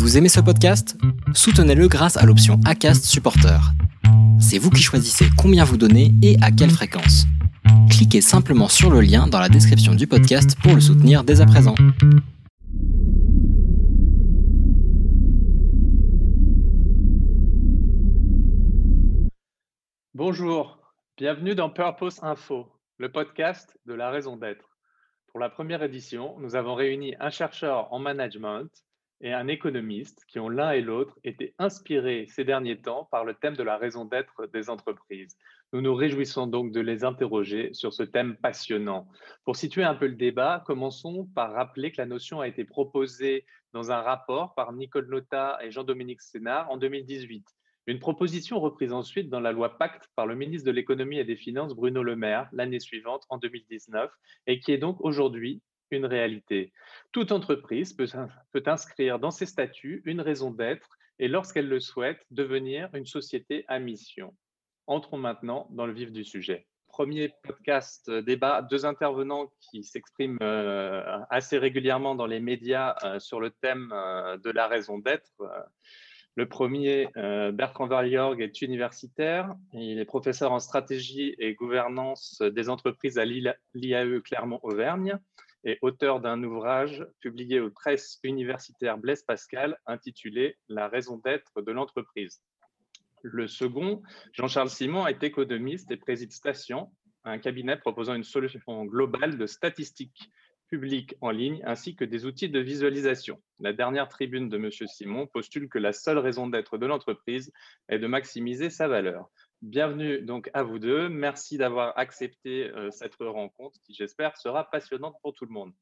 Vous aimez ce podcast? Soutenez-le grâce à l'option ACAST Supporter. C'est vous qui choisissez combien vous donnez et à quelle fréquence. Cliquez simplement sur le lien dans la description du podcast pour le soutenir dès à présent. Bonjour, bienvenue dans Purpose Info, le podcast de la raison d'être. Pour la première édition, nous avons réuni un chercheur en management et un économiste qui ont l'un et l'autre été inspirés ces derniers temps par le thème de la raison d'être des entreprises. Nous nous réjouissons donc de les interroger sur ce thème passionnant. Pour situer un peu le débat, commençons par rappeler que la notion a été proposée dans un rapport par Nicole Nota et Jean-Dominique Sénard en 2018. Une proposition reprise ensuite dans la loi Pacte par le ministre de l'économie et des finances Bruno Le Maire l'année suivante en 2019 et qui est donc aujourd'hui une réalité. Toute entreprise peut, inscrire dans ses statuts une raison d'être et lorsqu'elle le souhaite, devenir une société à mission. Entrons maintenant dans le vif du sujet. Premier podcast euh, débat, deux intervenants qui s'expriment euh, assez régulièrement dans les médias euh, sur le thème de la raison d'être. Le premier, Bertrand Varliorg, est universitaire. Il est professeur en stratégie et gouvernance des entreprises à l'IAE Clermont-Auvergne et auteur d'un ouvrage publié aux presses universitaires Blaise Pascal intitulé La raison d'être de l'entreprise. Le second, Jean-Charles Simon, est économiste et préside Station, un cabinet proposant une solution globale de statistiques publiques en ligne ainsi que des outils de visualisation. La dernière tribune de M. Simon postule que la seule raison d'être de l'entreprise est de maximiser sa valeur. Bienvenue donc à vous deux. Merci d'avoir accepté euh, cette rencontre qui, j'espère, sera passionnante pour tout le monde.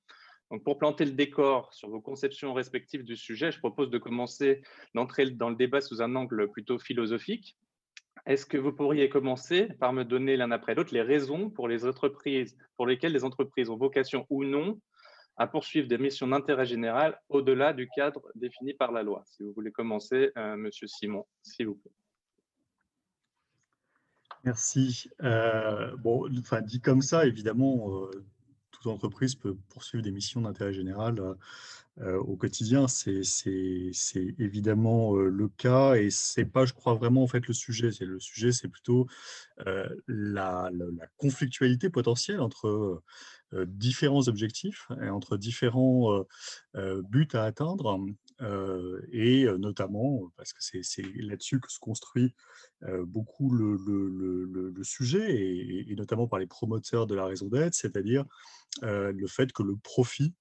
Donc, pour planter le décor sur vos conceptions respectives du sujet, je propose de commencer d'entrer dans le débat sous un angle plutôt philosophique. Est-ce que vous pourriez commencer par me donner l'un après l'autre les raisons pour les entreprises, pour lesquelles les entreprises ont vocation ou non à poursuivre des missions d'intérêt général au-delà du cadre défini par la loi? Si vous voulez commencer, euh, Monsieur Simon, s'il vous plaît. Merci. Euh, bon, enfin, dit comme ça, évidemment, euh, toute entreprise peut poursuivre des missions d'intérêt général euh, au quotidien. C'est évidemment le cas et c'est pas, je crois, vraiment en fait le sujet. Le sujet, c'est plutôt la, la, conflictualité potentielle entre différents objectifs et entre différents buts à atteindre et notamment parce que c'est là-dessus que se construit beaucoup le, sujet, et, notamment par les promoteurs de la raison d'être, c'est-à-dire le fait que le profit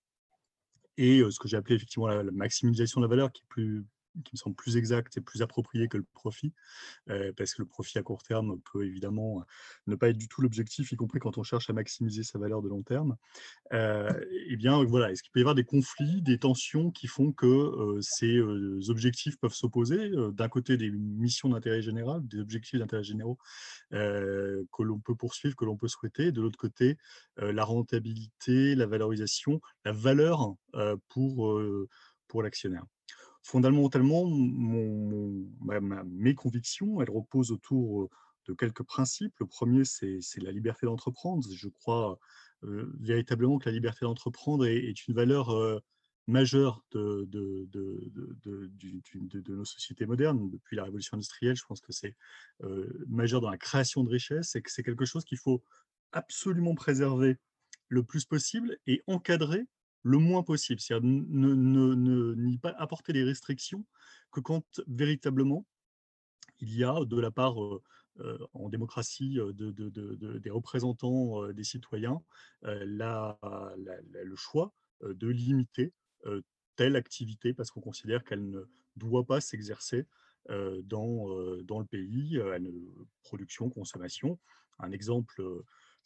et ce que j'ai appelé effectivement la, maximisation de la valeur, qui est plus qui me semble plus exact et plus approprié que le profit, euh, parce que le profit à court terme peut évidemment ne pas être du tout l'objectif, y compris quand on cherche à maximiser sa valeur de long terme. Euh, eh bien voilà, est-ce qu'il peut y avoir des conflits, des tensions qui font que euh, ces objectifs peuvent s'opposer D'un côté, des missions d'intérêt général, des objectifs d'intérêt généraux que l'on peut poursuivre, que l'on peut souhaiter. De l'autre côté, la rentabilité, la valorisation, la valeur pour, pour l'actionnaire? Fondamentalement, mes convictions, elles reposent autour de quelques principes. Le premier, c'est la liberté d'entreprendre. Je crois véritablement que la liberté d'entreprendre est, une valeur majeure de, de, de, nos sociétés modernes. Depuis la révolution industrielle, je pense que c'est majeur dans la création de richesses et que c'est quelque chose qu'il faut absolument préserver le plus possible et encadrer le moins possible, c'est-à-dire ne, ne, n'y pas apporter les restrictions que quand véritablement il y a de la part en démocratie de, des représentants des citoyens la, le choix de limiter telle activité parce qu'on considère qu'elle ne doit pas s'exercer dans, dans le pays, production, consommation. Un exemple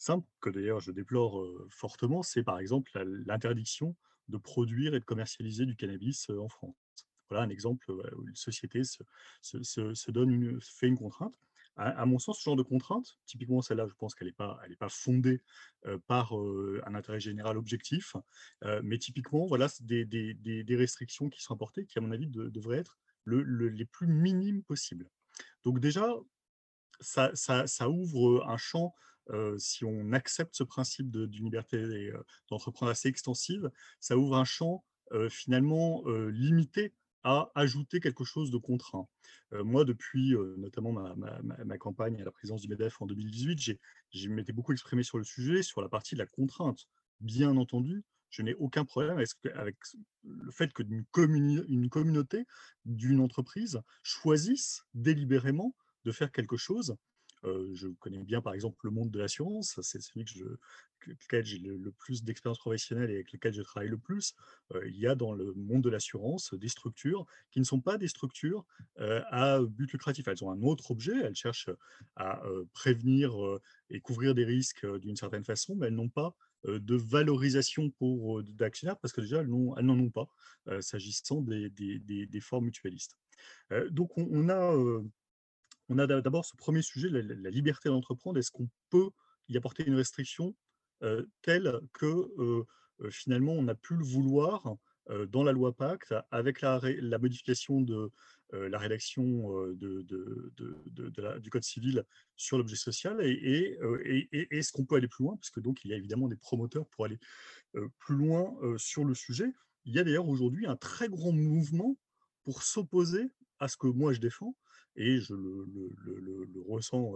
simple, que d'ailleurs je déplore fortement, c'est par exemple l'interdiction de produire et de commercialiser du cannabis en France. Voilà un exemple où une société se, donne une, fait une contrainte. À, mon sens, ce genre de contrainte, typiquement celle-là, je pense qu'elle n'est pas, pas fondée par un intérêt général objectif, mais typiquement, voilà, des, des, des, restrictions qui sont apportées, qui, à mon avis, devraient être le, les plus minimes possibles. Donc déjà, ça, ça ouvre un champ si on accepte ce principe d'une liberté d'entreprendre assez extensive, ça ouvre un champ finalement limité à ajouter quelque chose de contraint. moi, depuis notamment ma, campagne à la présidence du MEDEF en 2018, je m'étais beaucoup exprimé sur le sujet, sur la partie de la contrainte. Bien entendu, je n'ai aucun problème avec, le fait que une communauté d'une entreprise choisisse délibérément de faire quelque chose je connais bien, par exemple, le monde de l'assurance. C'est celui je, lequel j'ai le, plus d'expérience professionnelle et avec lequel je travaille le plus. il y a dans le monde de l'assurance des structures qui ne sont pas des structures à but lucratif. Elles ont un autre objet. Elles cherchent à prévenir et couvrir des risques d'une certaine façon, mais elles n'ont pas de valorisation pour d'actionnaires parce que déjà elles n'en ont pas s'agissant des, des, formes mutualistes. donc on a on a d'abord ce premier sujet, la, liberté d'entreprendre. Est-ce qu'on peut y apporter une restriction telle que finalement on a pu le vouloir dans la loi Pacte avec la, modification de la rédaction du Code civil sur l'objet social et, est-ce qu'on peut aller plus loin? Parce que donc il y a évidemment des promoteurs pour aller plus loin sur le sujet. Il y a d'ailleurs aujourd'hui un très grand mouvement pour s'opposer à ce que moi je défends, et je le, ressens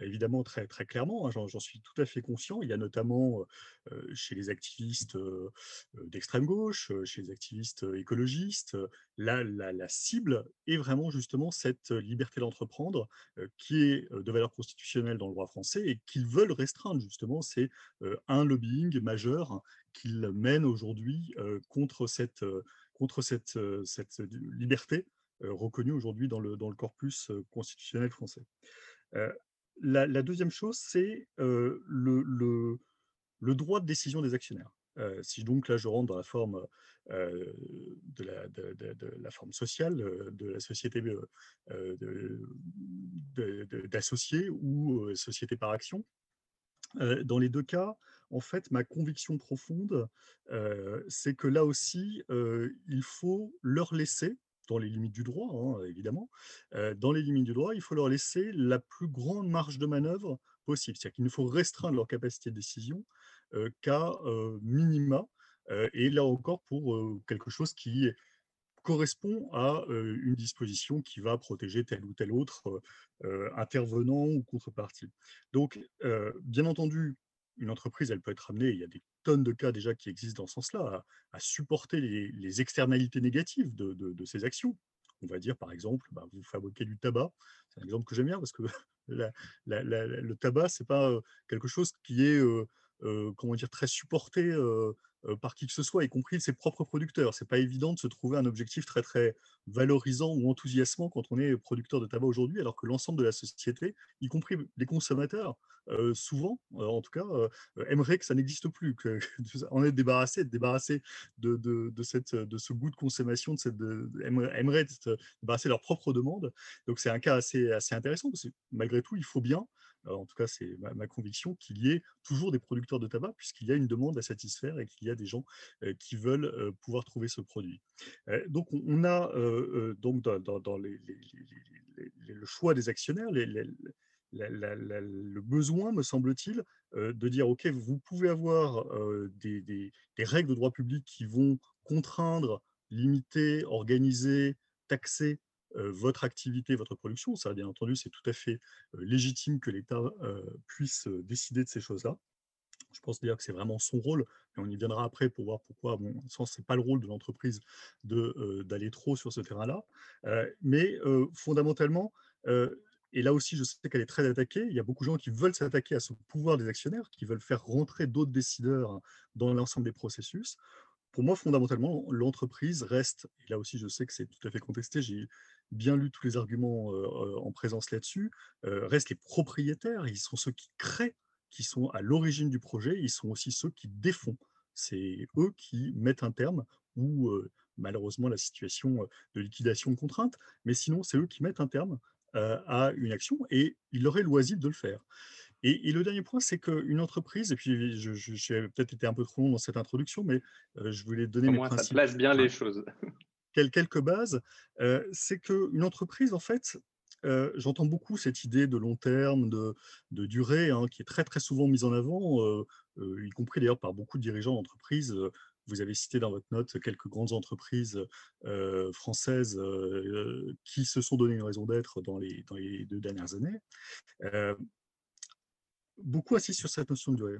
évidemment très, très clairement, hein, j'en suis tout à fait conscient. Il y a notamment chez les activistes d'extrême gauche, chez les activistes écologistes, la, la, cible est vraiment justement cette liberté d'entreprendre qui est de valeur constitutionnelle dans le droit français et qu'ils veulent restreindre justement. C'est un lobbying majeur qu'ils mènent aujourd'hui contre cette, contre cette, cette liberté reconnu aujourd'hui dans le, dans le corpus constitutionnel français. La, deuxième chose, c'est le, le, droit de décision des actionnaires. si donc là je rentre dans la forme de, la, forme sociale de la société d'associés ou société par action, dans les deux cas, en fait, ma conviction profonde, c'est que là aussi, il faut leur laisser, dans les limites du droit, hein, évidemment, dans les limites du droit, il faut leur laisser la plus grande marge de manœuvre possible. C'est-à-dire qu'il ne faut restreindre leur capacité de décision qu'à minima, et là encore pour quelque chose qui correspond à une disposition qui va protéger tel ou tel autre intervenant ou contrepartie. Donc, bien entendu, une entreprise, elle peut être amenée, il y a des tonnes de cas déjà qui existent dans ce sens-là, à, supporter les, externalités négatives de, ces actions. On va dire, par exemple, bah, vous fabriquez du tabac, c'est un exemple que j'aime bien parce que le tabac, ce n'est pas quelque chose qui est comment dire, très supporté euh, par qui que ce soit, y compris ses propres producteurs. C'est pas évident de se trouver un objectif très très valorisant ou enthousiasmant quand on est producteur de tabac aujourd'hui, alors que l'ensemble de la société, y compris les consommateurs, euh, souvent, euh, en tout cas, aimerait que ça n'existe plus, que est débarrassé, être débarrassé de, de, cette, de ce goût de consommation, de cette, aimerait être débarrassé de leur propre demande. Donc c'est un cas assez, assez intéressant parce que malgré tout, il faut bien en tout cas c'est ma, conviction, qu'il y ait toujours des producteurs de tabac, puisqu'il y a une demande à satisfaire et qu'il y a des gens qui veulent pouvoir trouver ce produit. donc on a donc dans, le choix des actionnaires, le besoin, me semble-t-il, de dire, OK, vous pouvez avoir des, règles de droit public qui vont contraindre, limiter, organiser, taxer votre activité, votre production. Ça, bien entendu, c'est tout à fait légitime que l'État puisse décider de ces choses-là. Je pense d'ailleurs que c'est vraiment son rôle, et on y viendra après pour voir pourquoi, bon, sens, ce n'est pas le rôle de l'entreprise d'aller trop sur ce terrain-là. mais fondamentalement, et là aussi, je sais qu'elle est très attaquée. Il y a beaucoup de gens qui veulent s'attaquer à ce pouvoir des actionnaires, qui veulent faire rentrer d'autres décideurs dans l'ensemble des processus. Pour moi, fondamentalement, l'entreprise reste, et là aussi je sais que c'est tout à fait contesté, bien lu tous les arguments en présence là-dessus, restent les propriétaires, ils sont ceux qui créent, qui sont à l'origine du projet, ils sont aussi ceux qui défont. C'est eux qui mettent un terme ou malheureusement la situation de liquidation contrainte, mais sinon c'est eux qui mettent un terme à une action et il leur est loisible de le faire. Et, le dernier point, c'est qu'une entreprise, et puis j'ai peut-être été un peu trop long dans cette introduction, mais je voulais donner mes principes. Ça place bien les choses? quelques bases, c'est qu'une entreprise, en fait, j'entends beaucoup cette idée de long terme, de, durée, hein, qui est très très souvent mise en avant, y compris d'ailleurs par beaucoup de dirigeants d'entreprise Vous avez cité dans votre note quelques grandes entreprises françaises qui se sont donné une raison d'être dans les, dans les deux dernières années. beaucoup insistent sur cette notion de durée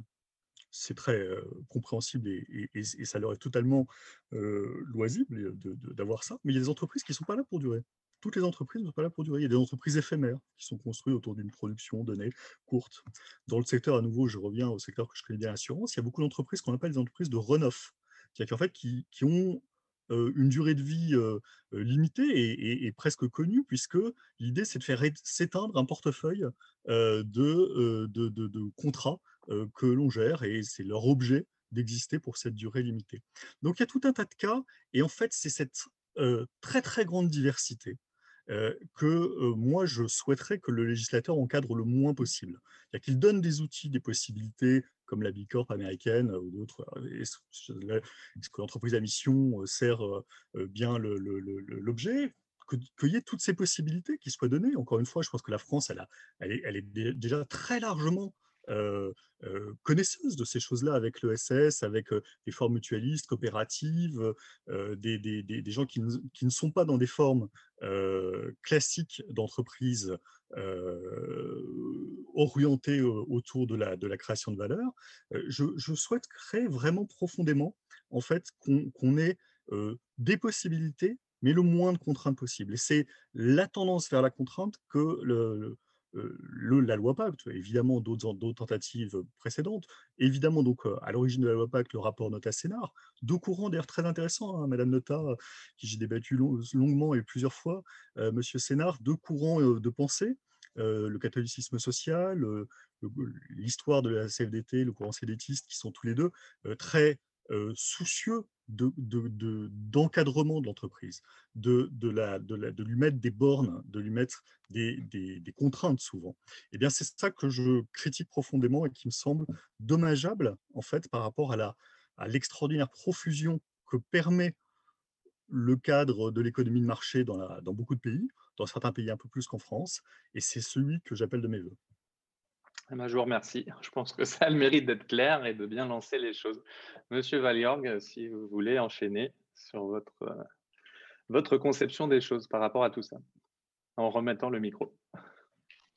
c'est très compréhensible et, ça leur est totalement loisible d'avoir ça. Mais il y a des entreprises qui ne sont pas là pour durer. Toutes les entreprises ne sont pas là pour durer. Il y a des entreprises éphémères qui sont construites autour d'une production donnée courte. Dans le secteur, à nouveau, je reviens au secteur que je connais bien, l'assurance, il y a beaucoup d'entreprises qu'on appelle des entreprises de run-off, en fait, qui, ont une durée de vie limitée et, presque connue, puisque l'idée, c'est de faire s'éteindre un portefeuille de, contrats que l'on gère et c'est leur objet d'exister pour cette durée limitée. Donc il y a tout un tas de cas et en fait c'est cette très très grande diversité que moi je souhaiterais que le législateur encadre le moins possible. Il qu'il donne des outils, des possibilités comme la Bicorp américaine ou d'autres. Est-ce que l'entreprise à mission sert bien l'objet qu'il y ait toutes ces possibilités qui soient données. Encore une fois, je pense que la France, elle, a, elle est, déjà très largement euh, connaisseuse de ces choses-là avec l'ESS, avec des formes mutualistes, coopératives, des, des, des, gens qui ne, qui ne, sont pas dans des formes classiques d'entreprise orientées autour de la, de la création de valeur. Je, je souhaite créer vraiment profondément en fait qu'on ait des possibilités mais le moins de contraintes possible. Et c'est la tendance vers la contrainte que le, la loi Pacte, évidemment d'autres tentatives précédentes, évidemment donc à l'origine de la loi Pacte, le rapport Nota-Sénard, deux courants d'ailleurs très intéressants, hein, Madame Nota, qui j'ai débattu longuement et plusieurs fois, Monsieur Sénard, deux courants de pensée, le catholicisme social, l'histoire de la CFDT, le courant cédétiste, qui sont tous les deux très soucieux d'encadrement de, de l'entreprise, de, lui mettre des bornes, de lui mettre des, contraintes souvent. Et eh bien, c'est ça que je critique profondément et qui me semble dommageable en fait par rapport à l'extraordinaire profusion que permet le cadre de l'économie de marché dans, dans beaucoup de pays, dans certains pays un peu plus qu'en France, et c'est celui que j'appelle de mes voeux. Eh ben, je vous remercie. Je pense que ça a le mérite d'être clair et de bien lancer les choses. Monsieur Valiorg, si vous voulez enchaîner sur votre, euh, votre conception des choses par rapport à tout ça, en remettant le micro.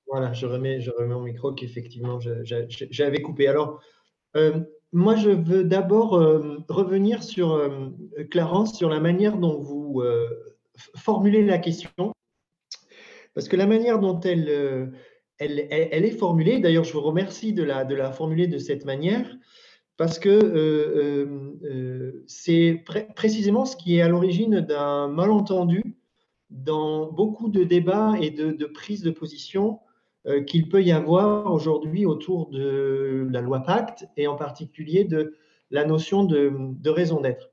Voilà, je remets, je remets mon micro qu'effectivement j'avais coupé. Alors, euh, moi, je veux d'abord euh, revenir sur, Clarence, sur la manière dont vous formulez la question, parce que la manière dont elle elle, est formulée. D'ailleurs, je vous remercie de la, de la formuler de cette manière parce que euh, euh, euh, c'est précisément ce qui est à l'origine d'un malentendu dans beaucoup de débats et de, de prises de position qu'il peut y avoir aujourd'hui autour de la loi Pacte et en particulier de la notion de, de raison d'être.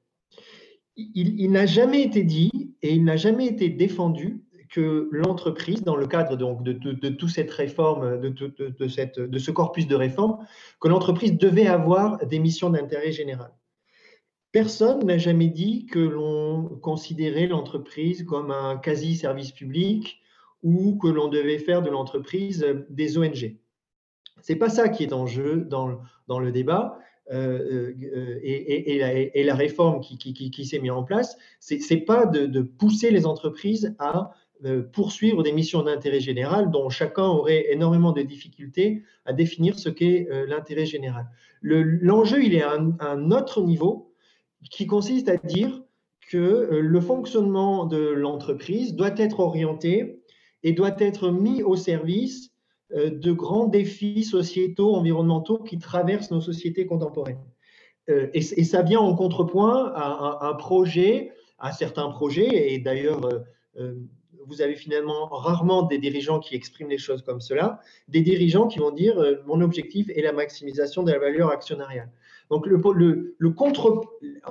Il, il n'a jamais été dit et il n'a jamais été défendu que l'entreprise, dans le cadre donc de, de, toute cette réforme, de, de, cette, de ce corpus de réforme, que l'entreprise devait avoir des missions d'intérêt général. Personne n'a jamais dit que l'on considérait l'entreprise comme un quasi-service public ou que l'on devait faire de l'entreprise des ONG. C'est pas ça qui est en jeu dans, dans le débat. Euh, euh, et, et, la, réforme qui, qui, qui, s'est mise en place, c'est pas de, de, pousser les entreprises à poursuivre des missions d'intérêt général dont chacun aurait énormément de difficultés à définir ce qu'est euh, l'intérêt général. L'enjeu, il est à un, autre niveau qui consiste à dire que euh, le fonctionnement de l'entreprise doit être orienté et doit être mis au service euh, de grands défis sociétaux, environnementaux qui traversent nos sociétés contemporaines. Et, ça vient en contrepoint à un, projet, à certains projets, et d'ailleurs, vous avez finalement rarement des dirigeants qui expriment les choses comme cela, des dirigeants qui vont dire euh, mon objectif est la maximisation de la valeur actionnariale. Donc le, le, contre,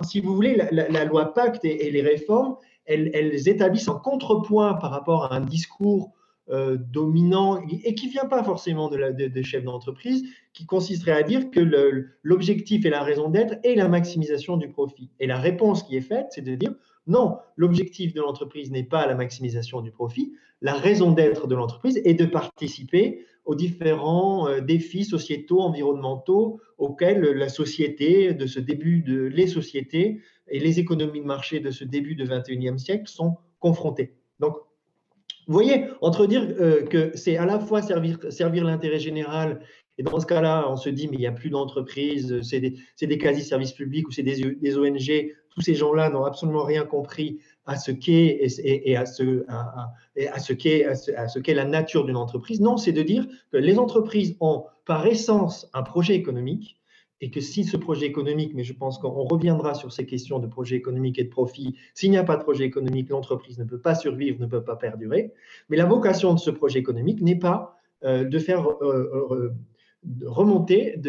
si vous voulez, la, loi Pacte et, les réformes, elles, établissent un contrepoint par rapport à un discours euh, dominant et qui vient pas forcément de des chefs d'entreprise, qui consisterait à dire que l'objectif et la raison d'être est la maximisation du profit. Et la réponse qui est faite, c'est de dire non, l'objectif de l'entreprise n'est pas la maximisation du profit. La raison d'être de l'entreprise est de participer aux différents euh, défis sociétaux, environnementaux auxquels la société de ce début de les sociétés et les économies de marché de ce début du 21e siècle sont confrontées. Donc, vous voyez, entre dire euh, que c'est à la fois servir, servir l'intérêt général, et dans ce cas-là, on se dit, mais il n'y a plus d'entreprises, c'est des, des quasi-services publics ou c'est des, des, ONG, tous ces gens-là n'ont absolument rien compris à ce qu'est et, et, à ce, à, à à ce, qu'est la nature d'une entreprise. Non, c'est de dire que les entreprises ont par essence un projet économique et que si ce projet économique, mais je pense qu'on reviendra sur ces questions de projet économique et de profit, s'il n'y a pas de projet économique, l'entreprise ne peut pas survivre, ne peut pas perdurer. Mais la vocation de ce projet économique n'est pas euh, de faire euh, euh, remonter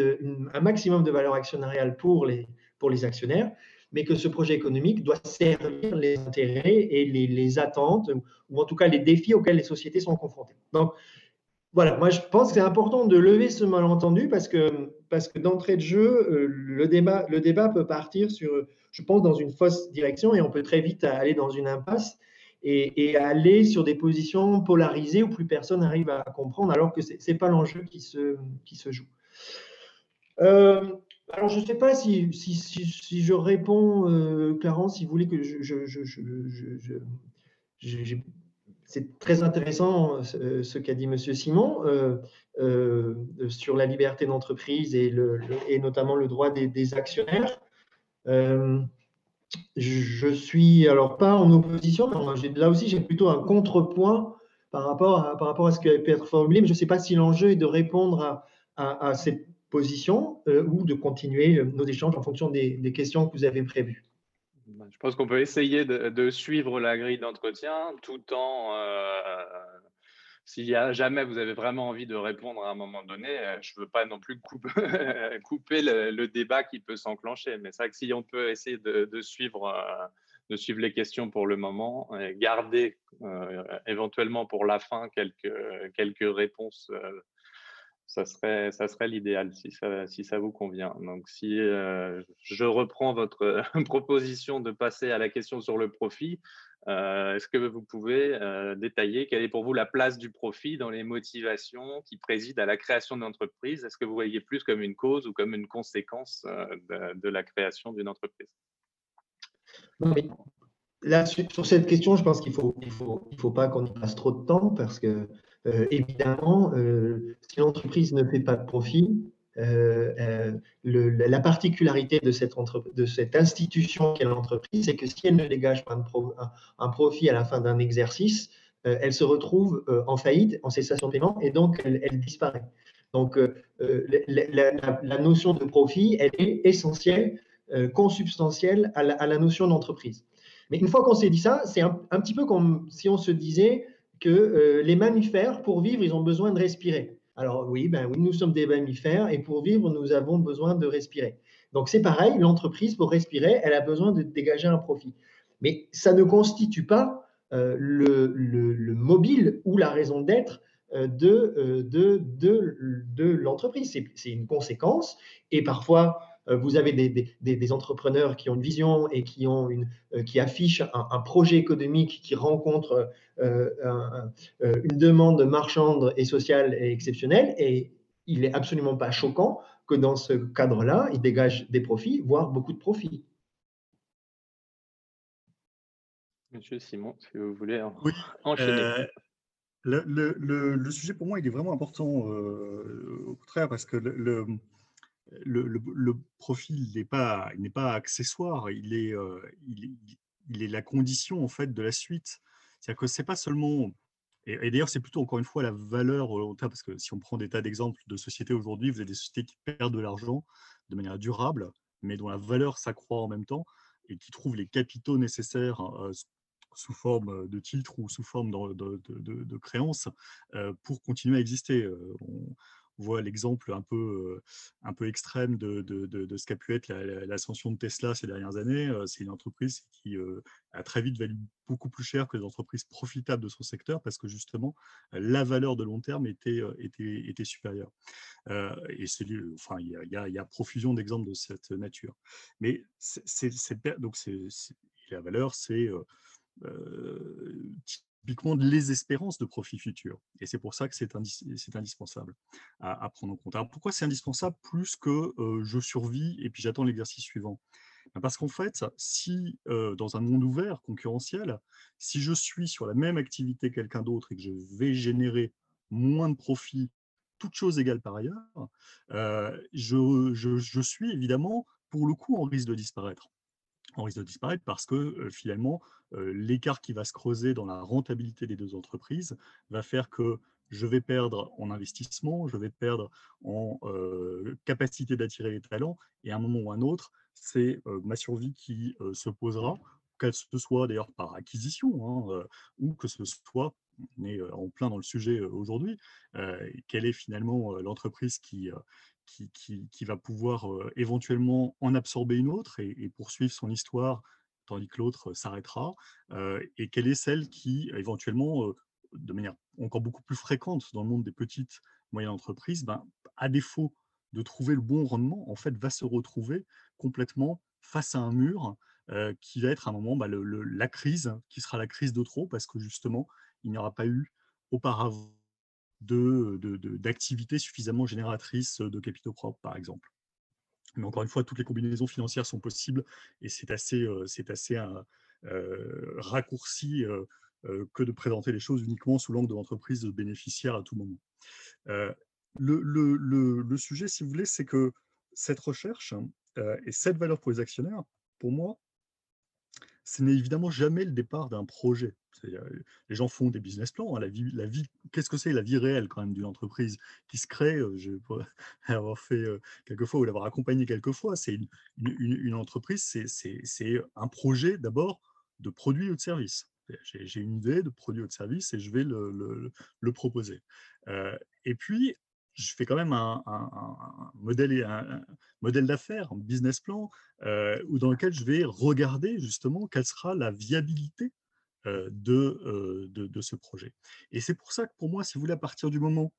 un maximum de valeur actionnariale pour les, pour les actionnaires, mais que ce projet économique doit servir les intérêts et les, les attentes, ou en tout cas les défis auxquels les sociétés sont confrontées. Donc, voilà, moi je pense que c'est important de lever ce malentendu parce que, parce que d'entrée de jeu, euh, le débat, peut partir sur, je pense, dans une fausse direction et on peut très vite aller dans une impasse et, aller sur des positions polarisées où plus personne n'arrive à comprendre alors que ce n'est pas l'enjeu qui se, joue. Euh, alors, je ne sais pas si, si, je réponds, euh, Clarence, si vous voulez que je c'est très intéressant euh, ce, qu'a dit M. Simon euh, euh, sur la liberté d'entreprise et, notamment le droit des, actionnaires. je suis alors pas en opposition, mais là aussi j'ai plutôt un contrepoint par rapport à, ce qui a pu être formulé, je ne sais pas si l'enjeu est de répondre à, cette position ou de continuer nos échanges en fonction des questions que vous avez prévues. Ben, je pense qu'on peut essayer de, suivre la grille d'entretien tout en, euh, s'il y a jamais vous avez vraiment envie de répondre à un moment donné, euh, je ne veux pas non plus couper, le, débat qui peut s'enclencher. Mais c'est vrai que si on peut essayer de, suivre, euh, de suivre les questions pour le moment et garder éventuellement pour la fin quelques réponses ça serait, ça serait l'idéal si ça, si ça vous convient. Donc, si euh, je reprends votre proposition de passer à la question sur le profit, euh, est-ce que vous pouvez euh, détailler quelle est pour vous la place du profit dans les motivations qui président à la création d'une entreprise? Est-ce que vous voyez plus comme une cause ou comme une conséquence de, la création d'une entreprise? Sur cette question, je pense qu'il ne faut, il faut, il faut pas qu'on y passe trop de temps parce que évidemment, euh, si l'entreprise ne fait pas de profit, euh, la particularité de cette, de cette institution qu'est l'entreprise, c'est que si elle ne dégage pas un, profit à la fin d'un exercice, elle se retrouve en faillite, en cessation de paiement, et donc elle, disparaît. Donc la, notion de profit, elle est essentielle, consubstantielle à la, notion d'entreprise. Mais une fois qu'on s'est dit ça, c'est un, petit peu comme si on se disait, que euh, les mammifères, pour vivre, ils ont besoin de respirer. Alors oui, ben oui, nous sommes des mammifères et pour vivre, nous avons besoin de respirer. Donc c'est pareil, l'entreprise, pour respirer, elle a besoin de dégager un profit. Mais ça ne constitue pas euh, le, le, mobile ou la raison d'être euh, de, l'entreprise. C'est une conséquence et parfois vous avez des, entrepreneurs qui ont une vision et qui, ont une, euh, qui affichent un, projet économique qui rencontre euh, une demande marchande et sociale et exceptionnelle. Et il n'est absolument pas choquant que dans ce cadre-là, ils dégagent des profits, voire beaucoup de profits. Monsieur Simon, si vous voulez enchaîner? le, sujet pour moi, il est vraiment important, au contraire, parce que le, le, profil n'est pas, pas accessoire, il est, euh, il, est, la condition en fait de la suite. C'est-à-dire que c'est pas seulement et, d'ailleurs, c'est plutôt encore une fois la valeur parce que si on prend des tas d'exemples de sociétés aujourd'hui, vous avez des sociétés qui perdent de l'argent de manière durable, mais dont la valeur s'accroît en même temps et qui trouvent les capitaux nécessaires euh, sous forme de titres ou sous forme de, créances euh, pour continuer à exister. Voit l'exemple un peu, un peu extrême de, de, de, ce qu'a pu être l'ascension de Tesla ces dernières années. C'est une entreprise qui a très vite valu beaucoup plus cher que les entreprises profitables de son secteur parce que justement, la valeur de long terme était, était, était supérieure. et c'est, enfin, il y, a, y a profusion d'exemples de cette nature. Mais c'est, donc c'est, la valeur, c'est typiquement les espérances de profit futur. Et c'est pour ça que c'est indispensable à, prendre en compte. Alors pourquoi c'est indispensable plus que je survis et puis j'attends l'exercice suivant? Ben, Parce qu'en fait, si dans un monde ouvert, concurrentiel, si je suis sur la même activité que quelqu'un d'autre et que je vais générer moins de profit, toutes choses égales par ailleurs, je, je suis évidemment pour le coup en risque de disparaître on risque de disparaître parce que finalement, l'écart qui va se creuser dans la rentabilité des deux entreprises va faire que je vais perdre en investissement, je vais perdre en capacité d'attirer les talents, et à un moment ou un autre, c'est ma survie qui se posera, qu'elle ce soit d'ailleurs par acquisition, hein, ou que ce soit, on est en plein dans le sujet aujourd'hui, quelle est finalement l'entreprise qui, qui, va pouvoir éventuellement en absorber une autre et, poursuivre son histoire, tandis que l'autre s'arrêtera, et quelle est celle qui, éventuellement, de manière encore beaucoup plus fréquente dans le monde des petites moyennes entreprises, ben, à défaut de trouver le bon rendement, en fait, va se retrouver complètement face à un mur qui va être à un moment bah, la crise, qui sera la crise de trop, parce que justement, il n'y aura pas eu auparavant d'activités de, suffisamment génératrices de capitaux propres, par exemple. Mais encore une fois, toutes les combinaisons financières sont possibles et c'est assez, assez un, raccourci que de présenter les choses uniquement sous l'angle de l'entreprise bénéficiaire à tout moment. Le, le, le, sujet, si vous voulez, c'est que cette recherche et cette valeur pour les actionnaires, pour moi, ce n'est évidemment jamais le départ d'un projet. Les gens font des business plans. Hein, la vie, la vie, qu'est-ce que c'est la vie réelle quand même d'une entreprise qui se crée Je avoir fait quelquefois ou l'avoir accompagné quelquefois. C'est une, une, entreprise, c'est un projet d'abord de produit ou de service. J'ai une idée de produit ou de service et je vais le, le, le proposer. et puis, je fais quand même un, modèle, un, modèle d'affaires, un business plan, euh, dans lequel je vais regarder justement quelle sera la viabilité euh, euh, de, ce projet. Et c'est pour ça que pour moi, si vous voulez, à partir du moment,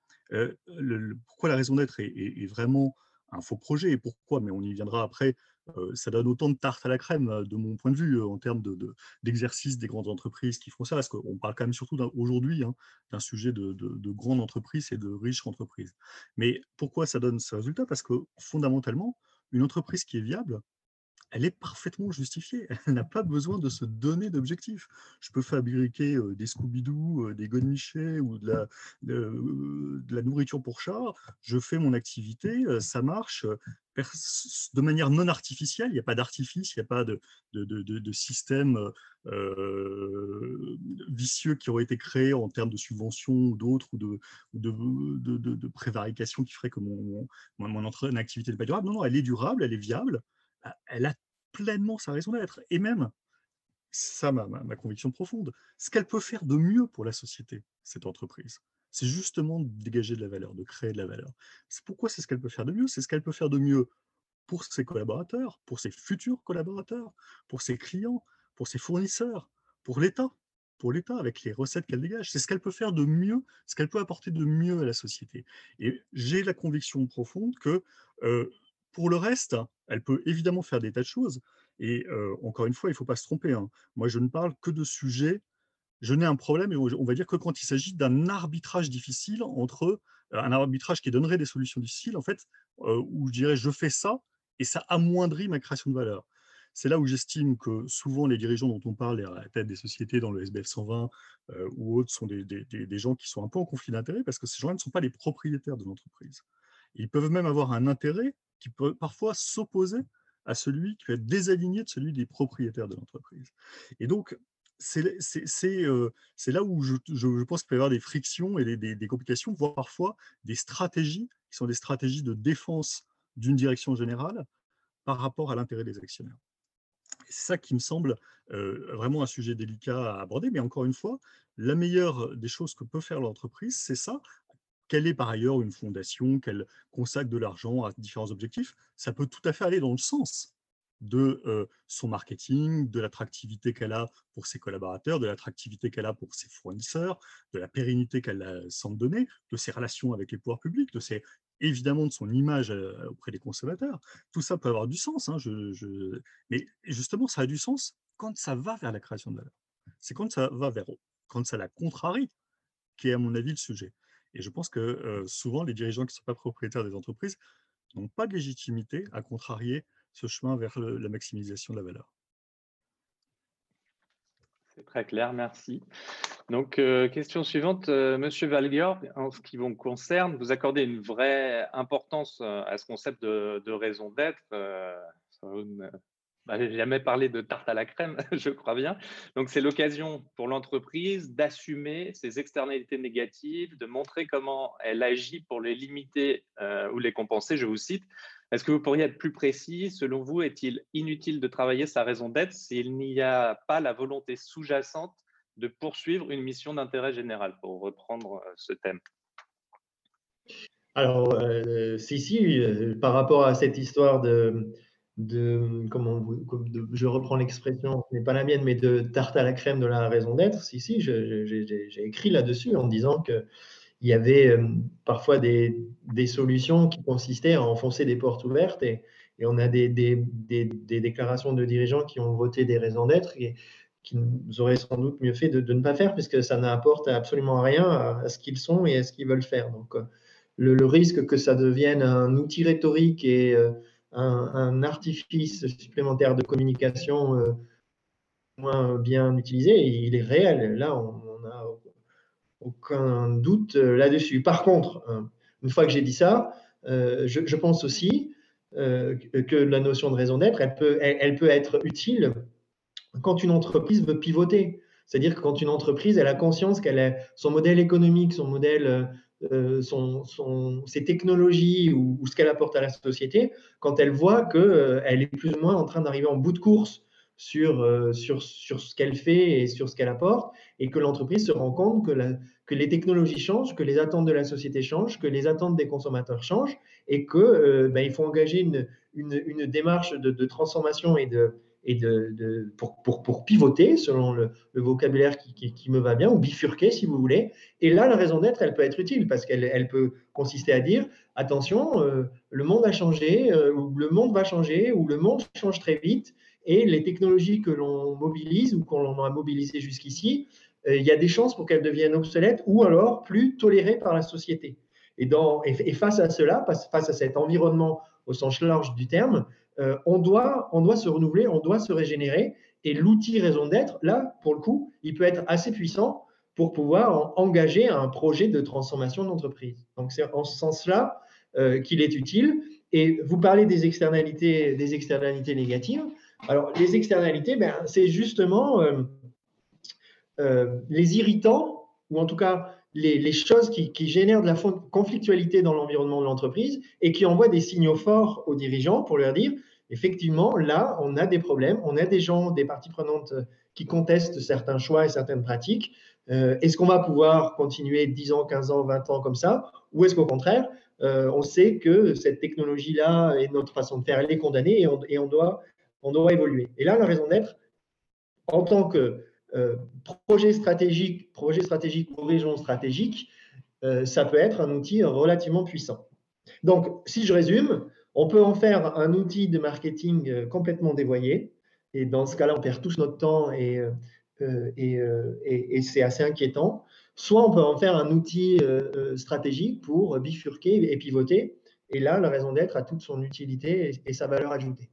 pourquoi la raison d'être est, vraiment un faux projet et pourquoi, mais on y viendra après, ça donne autant de tarte à la crème de mon point de vue en termes d'exercice de, des grandes entreprises qui font ça, parce qu'on parle quand même surtout aujourd'hui hein, d'un sujet de, de, grandes entreprises et de riches entreprises. Mais pourquoi ça donne ce résultat? Parce que fondamentalement, une entreprise qui est viable, elle est parfaitement justifiée. Elle n'a pas besoin de se donner d'objectifs. Je peux fabriquer des Scooby-Doo, des Godemiché ou de la, la, nourriture pour chat. Je fais mon activité, ça marche de manière non artificielle. Il n'y a pas d'artifice, il n'y a pas de système vicieux qui aurait été créé en termes de subventions ou d'autres ou de, de, prévarication qui ferait que mon, mon, mon activité n'est pas durable. Non, non, elle est durable, elle est viable elle a pleinement sa raison d'être. Et même, ça ma, ma, conviction profonde, ce qu'elle peut faire de mieux pour la société, cette entreprise, c'est justement de dégager de la valeur, de créer de la valeur. C'est pourquoi c'est ce qu'elle peut faire de mieux, c'est ce qu'elle peut faire de mieux pour ses collaborateurs, pour ses futurs collaborateurs, pour ses clients, pour ses fournisseurs, pour l'État, pour l'État avec les recettes qu'elle dégage. C'est ce qu'elle peut faire de mieux, ce qu'elle peut apporter de mieux à la société. Et j'ai la conviction profonde que euh, pour le reste, elle peut évidemment faire des tas de choses. Et encore une fois, il ne faut pas se tromper. Hein. Moi, je ne parle que de sujets. Je n'ai un problème, et on va dire que quand il s'agit d'un arbitrage difficile entre un arbitrage qui donnerait des solutions difficiles, en fait, où je dirais je fais ça et ça amoindrit ma création de valeur. C'est là où j'estime que souvent les dirigeants dont on parle à la tête des sociétés dans le SBF 120 ou autres sont des, gens qui sont un peu en conflit d'intérêt parce que ces gens-là ne sont pas les propriétaires de l'entreprise. Ils peuvent même avoir un intérêt qui peut parfois s'opposer à celui qui être désaligné de celui des propriétaires de l'entreprise. Et donc, c'est euh, là où je, je, pense qu'il peut y avoir des frictions et des, des, complications, voire parfois des stratégies qui sont des stratégies de défense d'une direction générale par rapport à l'intérêt des actionnaires. C'est ça qui me semble euh, vraiment un sujet délicat à aborder, mais encore une fois, la meilleure des choses que peut faire l'entreprise, c'est ça, quelle est par ailleurs une fondation, qu'elle consacre de l'argent à différents objectifs, ça peut tout à fait aller dans le sens de son marketing, de l'attractivité qu'elle a pour ses collaborateurs, de l'attractivité qu'elle a pour ses fournisseurs, de la pérennité qu'elle semble donner, de ses relations avec les pouvoirs publics, de ses, évidemment de son image auprès des consommateurs. Tout ça peut avoir du sens, hein, mais justement, ça a du sens quand ça va vers la création de valeur. C'est quand ça va vers, quand ça la contrarie, qui est à mon avis le sujet. Et je pense que souvent, les dirigeants qui ne sont pas propriétaires des entreprises n'ont pas de légitimité à contrarier ce chemin vers la maximisation de la valeur. C'est très clair, merci. Donc, question suivante, Monsieur Valgor, en ce qui vous concerne, vous accordez une vraie importance à ce concept de, raison d'être. Bah, jamais parlé de tarte à la crème, je crois bien. Donc, c'est l'occasion pour l'entreprise d'assumer ses externalités négatives, de montrer comment elle agit pour les limiter euh, ou les compenser. Je vous cite. Est-ce que vous pourriez être plus précis? Selon vous, est-il inutile de travailler sa raison d'être s'il n'y a pas la volonté sous-jacente de poursuivre une mission d'intérêt général, pour reprendre euh, ce thème Alors, euh, si, si, par rapport à cette histoire de de, comment, je reprends l'expression, ce n'est pas la mienne, mais de tarte à la crème de la raison d'être. Si, si, j'ai écrit là-dessus en disant qu'il y avait euh, parfois des, des, solutions qui consistaient à enfoncer des portes ouvertes et, et on a des, des, des, déclarations de dirigeants qui ont voté des raisons d'être et qui nous auraient sans doute mieux fait de, de ne pas faire puisque ça n'apporte absolument rien à, ce qu'ils sont et à ce qu'ils veulent faire. Donc, euh, le, le, risque que ça devienne un outil rhétorique et euh, un, artifice supplémentaire de communication euh, moins bien utilisé, il est réel. Là, on n'a aucun doute euh, là-dessus. Par contre, hein, une fois que j'ai dit ça, euh, je, pense aussi que la notion de raison d'être, elle peut, elle, peut être utile quand une entreprise veut pivoter. C'est-à-dire quand une entreprise elle a conscience qu'elle a son modèle économique, son modèle euh, ses technologies ou, ce qu'elle apporte à la société, quand elle voit qu'elle euh, est plus ou moins en train d'arriver en bout de course sur, euh, sur, sur ce qu'elle fait et sur ce qu'elle apporte, et que l'entreprise se rend compte que, que les technologies changent, que les attentes de la société changent, que les attentes des consommateurs changent, et qu'il ben, il faut engager une, une, démarche de, transformation et de, et de, pour, pour, pour, pivoter selon le, vocabulaire qui, qui, me va bien, ou bifurquer si vous voulez. Et là, la raison d'être, elle peut être utile parce qu'elle elle peut consister à dire, attention, euh, le monde a changé, euh, ou le monde va changer, ou le monde change très vite, et les technologies que l'on mobilise ou qu'on a mobilisées jusqu'ici, euh, il y a des chances pour qu'elles deviennent obsolètes ou alors plus tolérées par la société. Et, dans, et face à cela, face à cet environnement au sens large du terme, euh, on, doit, on doit se renouveler, on doit se régénérer. Et l'outil raison d'être, là, pour le coup, il peut être assez puissant pour pouvoir engager un projet de transformation d'entreprise. Donc, c'est en ce sens-là euh, qu'il est utile. Et vous parlez des externalités, des externalités négatives. Alors, les externalités, ben, c'est justement euh, les irritants, ou en tout cas les, choses qui, génèrent de la conflictualité dans l'environnement de l'entreprise et qui envoient des signaux forts aux dirigeants pour leur dire, effectivement, là, on a des problèmes, on a des gens, des parties prenantes euh, qui contestent certains choix et certaines pratiques. Euh, est-ce qu'on va pouvoir continuer 10 ans, 15 ans, 20 ans comme ça? Ou est-ce qu'au contraire, euh, on sait que cette technologie-là et notre façon de faire, elle est condamnée et on, et on, doit, on doit évoluer? Et là, la raison d'être, en tant que projet stratégique, projet stratégique ou région stratégique, euh, ça peut être un outil relativement puissant. Donc, si je résume, on peut en faire un outil de marketing euh, complètement dévoyé. Et dans ce cas-là, on perd tous notre temps et, et, c'est assez inquiétant. Soit on peut en faire un outil stratégique pour bifurquer et pivoter. Et là, la raison d'être a toute son utilité et, sa valeur ajoutée.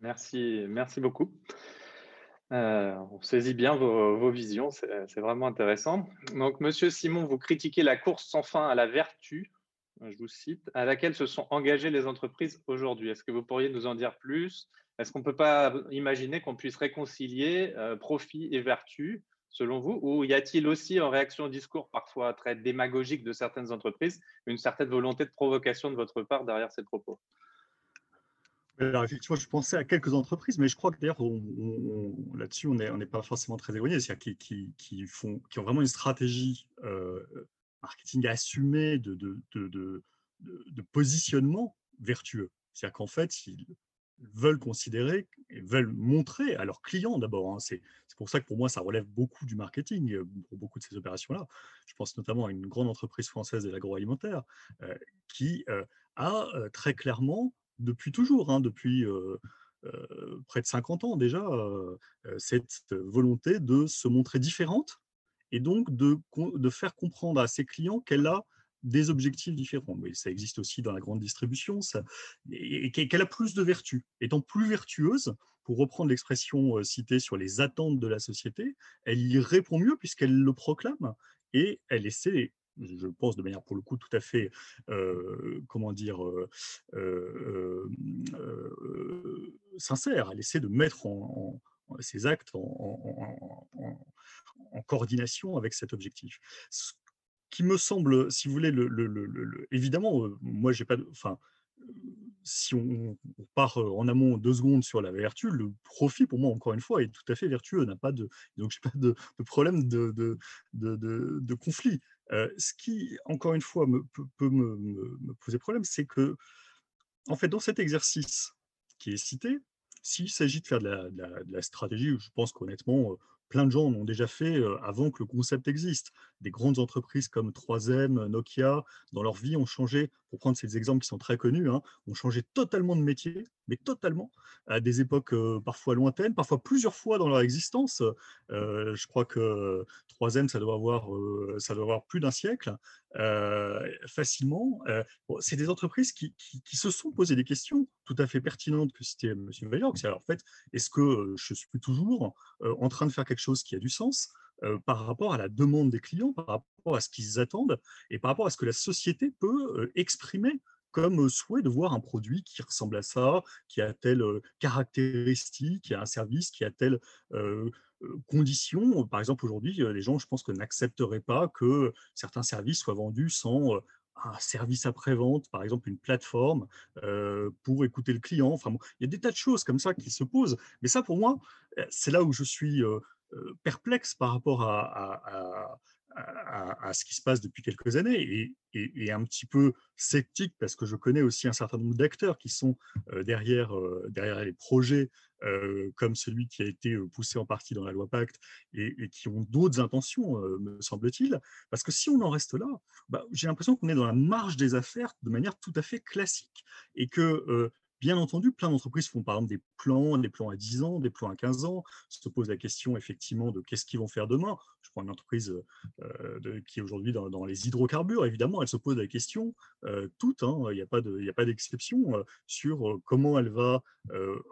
Merci, merci beaucoup. Euh, on saisit bien vos, visions, c'est vraiment intéressant. Donc, Monsieur Simon, vous critiquez la course sans fin à la vertu, je vous cite, à laquelle se sont engagées les entreprises aujourd'hui. Est-ce que vous pourriez nous en dire plus? Est-ce qu'on ne peut pas imaginer qu'on puisse réconcilier euh, profit et vertu, selon vous? Ou y a-t-il aussi, en réaction au discours parfois très démagogique de certaines entreprises, une certaine volonté de provocation de votre part derrière ces propos? Alors effectivement, je pensais à quelques entreprises, mais je crois que d'ailleurs, là-dessus, on n'est pas forcément très éloigné, c'est-à-dire qui, font, qui ont vraiment une stratégie euh, marketing assumé de, de, de, de positionnement vertueux. C'est-à-dire qu'en fait, ils veulent considérer et veulent montrer à leurs clients d'abord. Hein. C'est pour ça que pour moi, ça relève beaucoup du marketing euh, pour beaucoup de ces opérations-là. Je pense notamment à une grande entreprise française de l'agroalimentaire euh, qui a très clairement, depuis toujours, hein, depuis près de 50 ans déjà, cette volonté de se montrer différente et donc de, faire comprendre à ses clients qu'elle a des objectifs différents. Mais ça existe aussi dans la grande distribution, ça, et, qu'elle a plus de vertus. Étant plus vertueuse, pour reprendre l'expression citée sur les attentes de la société, elle y répond mieux puisqu'elle le proclame et elle essaie je pense de manière pour le coup tout à fait, euh, comment dire, euh, sincère. Elle essaie de mettre ses actes en, coordination avec cet objectif qui me semble, si vous voulez, le, évidemment, euh, moi, j'ai pas. Enfin, si on, part euh, en amont deux secondes sur la vertu, le profit, pour moi, encore une fois, est tout à fait vertueux. N'a pas de, donc, je pas de, problème de, conflit. Ce qui, encore une fois, peut, me, poser problème, c'est que, en fait, dans cet exercice qui est cité, s'il s'agit de faire de la, de la stratégie, je pense qu'honnêtement, plein de gens en ont déjà fait avant que le concept existe. Des grandes entreprises comme 3M, Nokia, dans leur vie, ont changé, pour prendre ces exemples qui sont très connus, hein, ont changé totalement de métier, mais totalement, à des époques parfois lointaines, parfois plusieurs fois dans leur existence. je crois que 3M, ça doit avoir, ça doit avoir plus d'un siècle, facilement. c'est des entreprises qui, se sont posées des questions tout à fait pertinentes que citait M. Vaillard. C'est en fait, est-ce que je suis toujours en train de faire quelque chose qui a du sens par rapport à la demande des clients, par rapport à ce qu'ils attendent et par rapport à ce que la société peut exprimer comme souhait de voir un produit qui ressemble à ça, qui a telle caractéristique, qui a un service, qui a telle condition. Par exemple, aujourd'hui, les gens, je pense que n'accepteraient pas que certains services soient vendus sans un service après-vente, par exemple une plateforme pour écouter le client. Enfin, il y a des tas de choses comme ça qui se posent. Mais ça, pour moi, c'est là où je suis perplexe par rapport à, ce qui se passe depuis quelques années et, un petit peu sceptique parce que je connais aussi un certain nombre d'acteurs qui sont euh, derrière, euh, derrière les projets euh, comme celui qui a été poussé en partie dans la loi Pacte et, qui ont d'autres intentions, me semble-t-il. Parce que si on en reste là, bah, j'ai l'impression qu'on est dans la marge des affaires de manière tout à fait classique et que Bien entendu, plein d'entreprises font par exemple des plans, des plans à 10 ans, des plans à 15 ans, se posent la question effectivement de qu'est-ce qu'ils vont faire demain. Je prends une entreprise euh, qui est aujourd'hui dans, les hydrocarbures, évidemment, elle se pose la question, euh, toute, hein, il n'y a pas d'exception, euh, sur comment elle va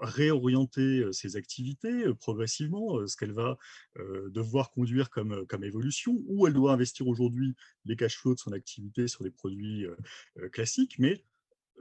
réorienter ses activités progressivement, ce qu'elle va devoir conduire comme, comme évolution, où elle doit investir aujourd'hui les cash flows de son activité sur des produits classiques, mais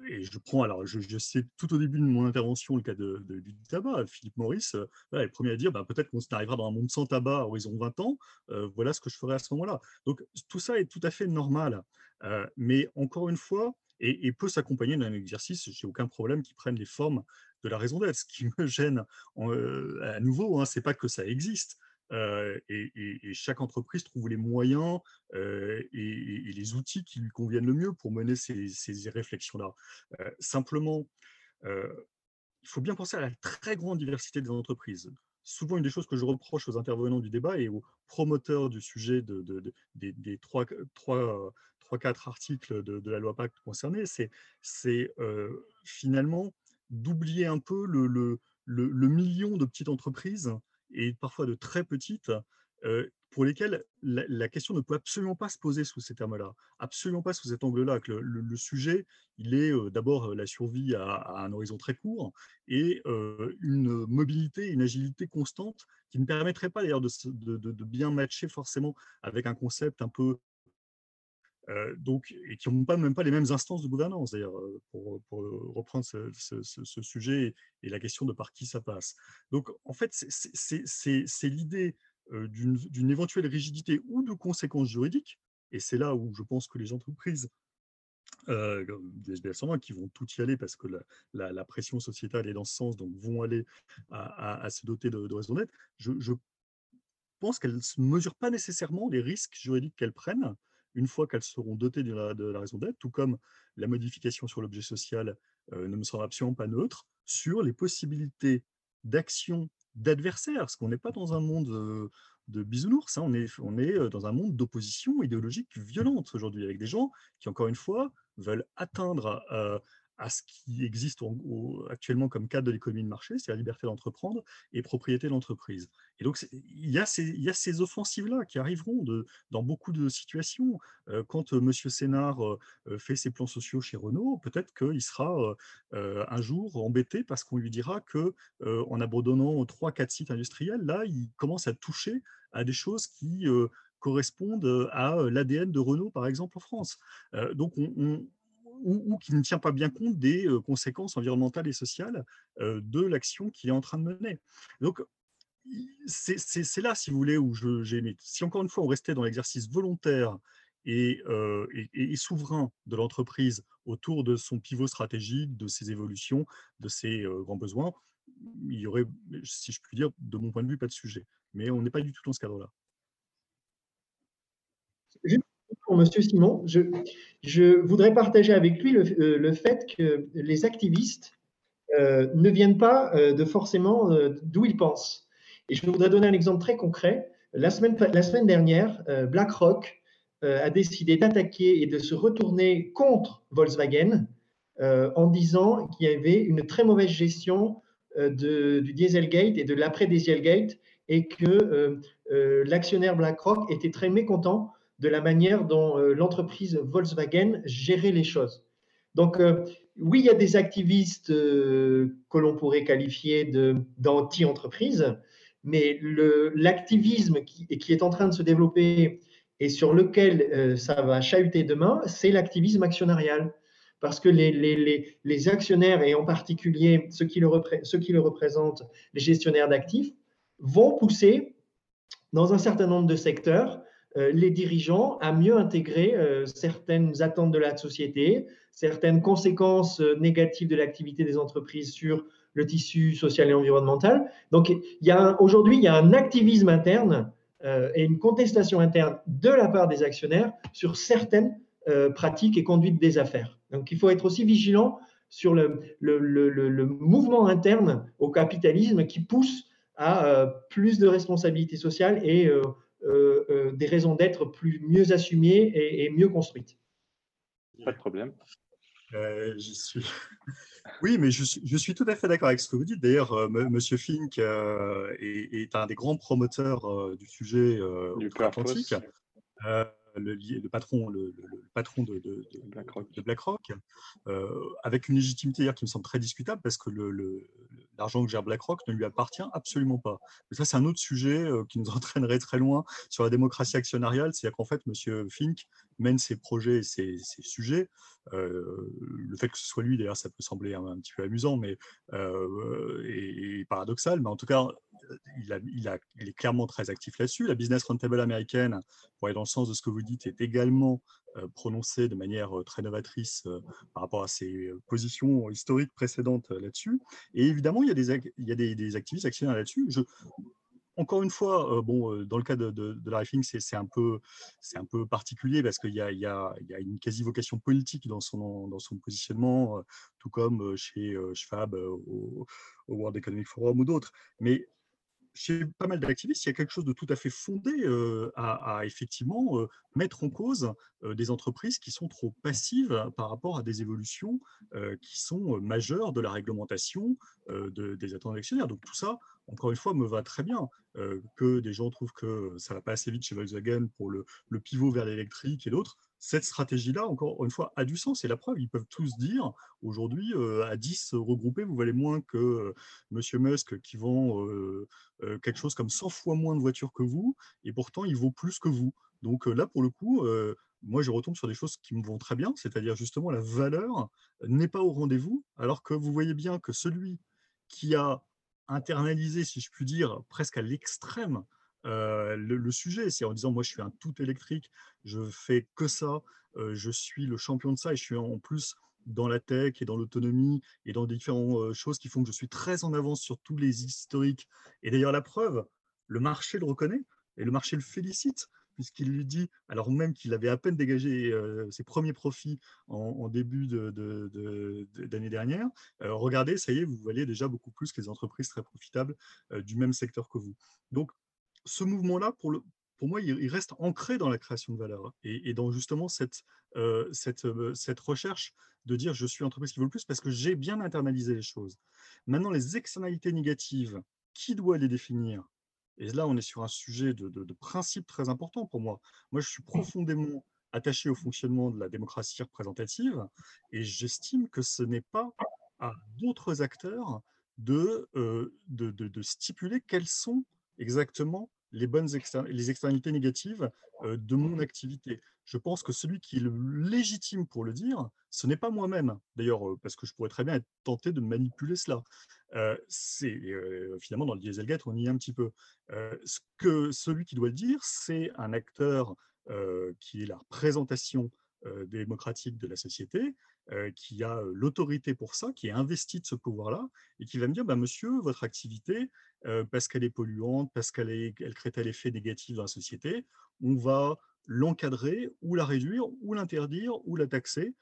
et je prends, alors je, sais tout au début de mon intervention le cas de, du tabac, Philippe Maurice euh, est le premier à dire bah, peut-être qu'on arrivera dans un monde sans tabac à horizon 20 ans, euh, voilà ce que je ferai à ce moment-là. Donc tout ça est tout à fait normal, euh, mais encore une fois, et, peut s'accompagner d'un exercice, j'ai aucun problème qui prenne les formes de la raison d'être. Ce qui me gêne à nouveau, hein, c'est pas que ça existe, et, chaque entreprise trouve les moyens et, les outils qui lui conviennent le mieux pour mener ces, réflexions-là. simplement, il faut bien penser à la très grande diversité des entreprises. Souvent, une des choses que je reproche aux intervenants du débat et aux promoteurs du sujet de, des trois, trois, quatre articles de, la loi Pacte concernés, c'est finalement d'oublier un peu le, million de petites entreprises et parfois de très petites, pour lesquelles la, question ne peut absolument pas se poser sous ces termes-là, absolument pas sous cet angle-là. Que le, sujet, il est d'abord la survie à, un horizon très court et une mobilité, une agilité constante qui ne permettrait pas d'ailleurs de, bien matcher forcément avec un concept un peu donc, et qui n'ont pas, même pas les mêmes instances de gouvernance, d'ailleurs, euh, pour, reprendre ce, sujet et la question de par qui ça passe. Donc, en fait, c'est l'idée euh, d'une éventuelle rigidité ou de conséquences juridiques, et c'est là où je pense que les entreprises euh, des SBF 120 qui vont tout y aller parce que la, pression sociétale est dans ce sens, vont aller à, se doter de, de raison je, je pense qu'elles ne mesurent pas nécessairement les risques juridiques qu'elles prennent, une fois qu'elles seront dotées de la, raison d'être, tout comme la modification sur l'objet social ne me semble absolument pas neutre, sur les possibilités d'action d'adversaires, parce qu'on n'est pas dans un monde de bisounours, hein. on, est, est dans un monde d'opposition idéologique violente aujourd'hui, avec des gens qui, encore une fois, veulent atteindre ce qui existe actuellement comme cadre de l'économie de marché, c'est la liberté d'entreprendre et propriété de l'entreprise. Et donc, il y a ces, offensives-là qui arriveront dans beaucoup de situations. Euh, quand euh, M. Sénard euh, fait ses plans sociaux chez Renault, peut-être qu'il sera un jour embêté parce qu'on lui dira que en abandonnant 3-4 sites industriels, là, il commence à toucher à des choses qui correspondent à l'ADN de Renault, par exemple, en France. donc, on, ou, qui ne tient pas bien compte des conséquences environnementales et sociales de l'action qu'il est en train de mener. Donc, c'est là, si vous voulez, où j'ai aimé. Si encore une fois, on restait dans l'exercice volontaire et, et, souverain de l'entreprise autour de son pivot stratégique, de ses évolutions, de ses grands besoins, il y aurait, si je puis dire, de mon point de vue, pas de sujet. Mais on n'est pas du tout dans ce cadre-là pour M. Simon, je, voudrais partager avec lui euh, le, fait que les activistes euh, ne viennent pas euh, de forcément d'où ils pensent. Et je voudrais donner un exemple très concret. La semaine dernière, BlackRock a décidé d'attaquer et de se retourner contre Volkswagen en disant qu'il y avait une très mauvaise gestion du Dieselgate et de l'après-Dieselgate et que l'actionnaire BlackRock était très mécontent de la manière dont euh, l'entreprise Volkswagen gérait les choses. Donc, euh, oui, il y a des activistes euh, que l'on pourrait qualifier d'anti-entreprise, mais l'activisme qui, qui, est en train de se développer et sur lequel ça va chahuter demain, c'est l'activisme actionnarial. Parce que les, les, les, actionnaires, et en particulier ceux qui le, ceux qui le représentent, les gestionnaires d'actifs, vont pousser dans un certain nombre de secteurs les dirigeants à mieux intégrer euh, certaines attentes de la société, certaines conséquences euh, négatives de l'activité des entreprises sur le tissu social et environnemental. Donc, aujourd'hui, il y a un activisme interne et une contestation interne de la part des actionnaires sur certaines pratiques et conduites des affaires. Donc, il faut être aussi vigilant sur le, mouvement interne au capitalisme qui pousse à plus de responsabilité sociale et euh, euh, des raisons d'être plus mieux assumées et, mieux construites. Pas de problème. Euh, suis... Oui, mais je suis, tout à fait d'accord avec ce que vous dites. D'ailleurs, Monsieur Fink est, un des grands promoteurs du sujet du atlantique le, patron, le, patron de, BlackRock, euh, avec une légitimité qui me semble très discutable parce que l'argent que gère BlackRock ne lui appartient absolument pas. Mais ça, c'est un autre sujet euh, qui nous entraînerait très loin sur la démocratie actionnariale. C'est-à-dire qu'en fait, M. Fink mène ses projets et ses, sujets. Euh, le fait que ce soit lui, d'ailleurs, ça peut sembler un, petit peu amusant mais, et, paradoxal, mais en tout cas, il, est clairement très actif là-dessus. La business rentable américaine, pour aller dans le sens de ce que vous dites, est également euh, prononcée de manière euh, très novatrice euh, par rapport à ses positions historiques précédentes là-dessus. Et évidemment, il y a des, il y a des, activistes actionnaires là-dessus. encore une fois, bon, dans le cas de, de, la Rifing, c'est un, peu, un peu particulier parce qu'il y, y, y a, une quasi-vocation politique dans son, dans son positionnement, tout comme chez Schwab au, au World Economic Forum ou d'autres. Mais chez pas mal d'activistes, il y a quelque chose de tout à fait fondé à, effectivement mettre en cause des entreprises qui sont trop passives par rapport à des évolutions qui sont majeures de la réglementation des attentes actionnaires. Donc tout ça, encore une fois, me va très bien. que des gens trouvent que ça va pas assez vite chez Volkswagen pour le, le pivot vers l'électrique et l'autre, cette stratégie-là, encore une fois, a du sens. Et la preuve, ils peuvent tous dire, aujourd'hui, euh, à 10 regroupés, vous valez moins que euh, Monsieur Musk qui vend euh, quelque chose comme 100 fois moins de voitures que vous, et pourtant, il vaut plus que vous. Donc là, pour le coup, moi, je retombe sur des choses qui me vont très bien, c'est-à-dire justement la valeur n'est pas au rendez-vous, alors que vous voyez bien que celui qui a internalisé, si je puis dire, presque à l'extrême, le, sujet. C'est en disant, moi, je suis un tout électrique, je fais que ça, je suis le champion de ça et je suis en plus dans la tech et dans l'autonomie et dans différentes choses qui font que je suis très en avance sur tous les historiques. Et d'ailleurs, la preuve, le marché le reconnaît et le marché le félicite. puisqu'il lui dit, alors même qu'il avait à peine dégagé ses premiers profits en, début d'année de, dernière, regardez, ça y est, vous voyez déjà beaucoup plus que les entreprises très profitables du même secteur que vous. Donc, ce mouvement-là, pour, le, pour moi, il, reste ancré dans la création de valeur et, dans justement cette, cette, cette recherche de dire je suis entreprise qui vaut le plus parce que j'ai bien internalisé les choses. Maintenant, les externalités négatives, qui doit les définir? Et là, on est sur un sujet de, de, principe très important pour moi. Moi, je suis profondément attaché au fonctionnement de la démocratie représentative et j'estime que ce n'est pas à d'autres acteurs de, de, de, stipuler quelles sont exactement les bonnes les externalités négatives de mon activité. Je pense que celui qui est légitime pour le dire, ce n'est pas moi-même. D'ailleurs, parce que je pourrais très bien être tenté de manipuler cela. c'est finalement dans le Dieselgate, on y est un petit peu. ce que celui qui doit le dire, c'est un acteur qui est la représentation démocratique de la société, qui a l'autorité pour ça, qui est investi de ce pouvoir-là, et qui va me dire, bah, monsieur, votre activité, parce qu'elle est polluante, parce qu'elle elle crée tel effet négatif dans la société, on va l'encadrer ou la réduire ou l'interdire ou la taxer.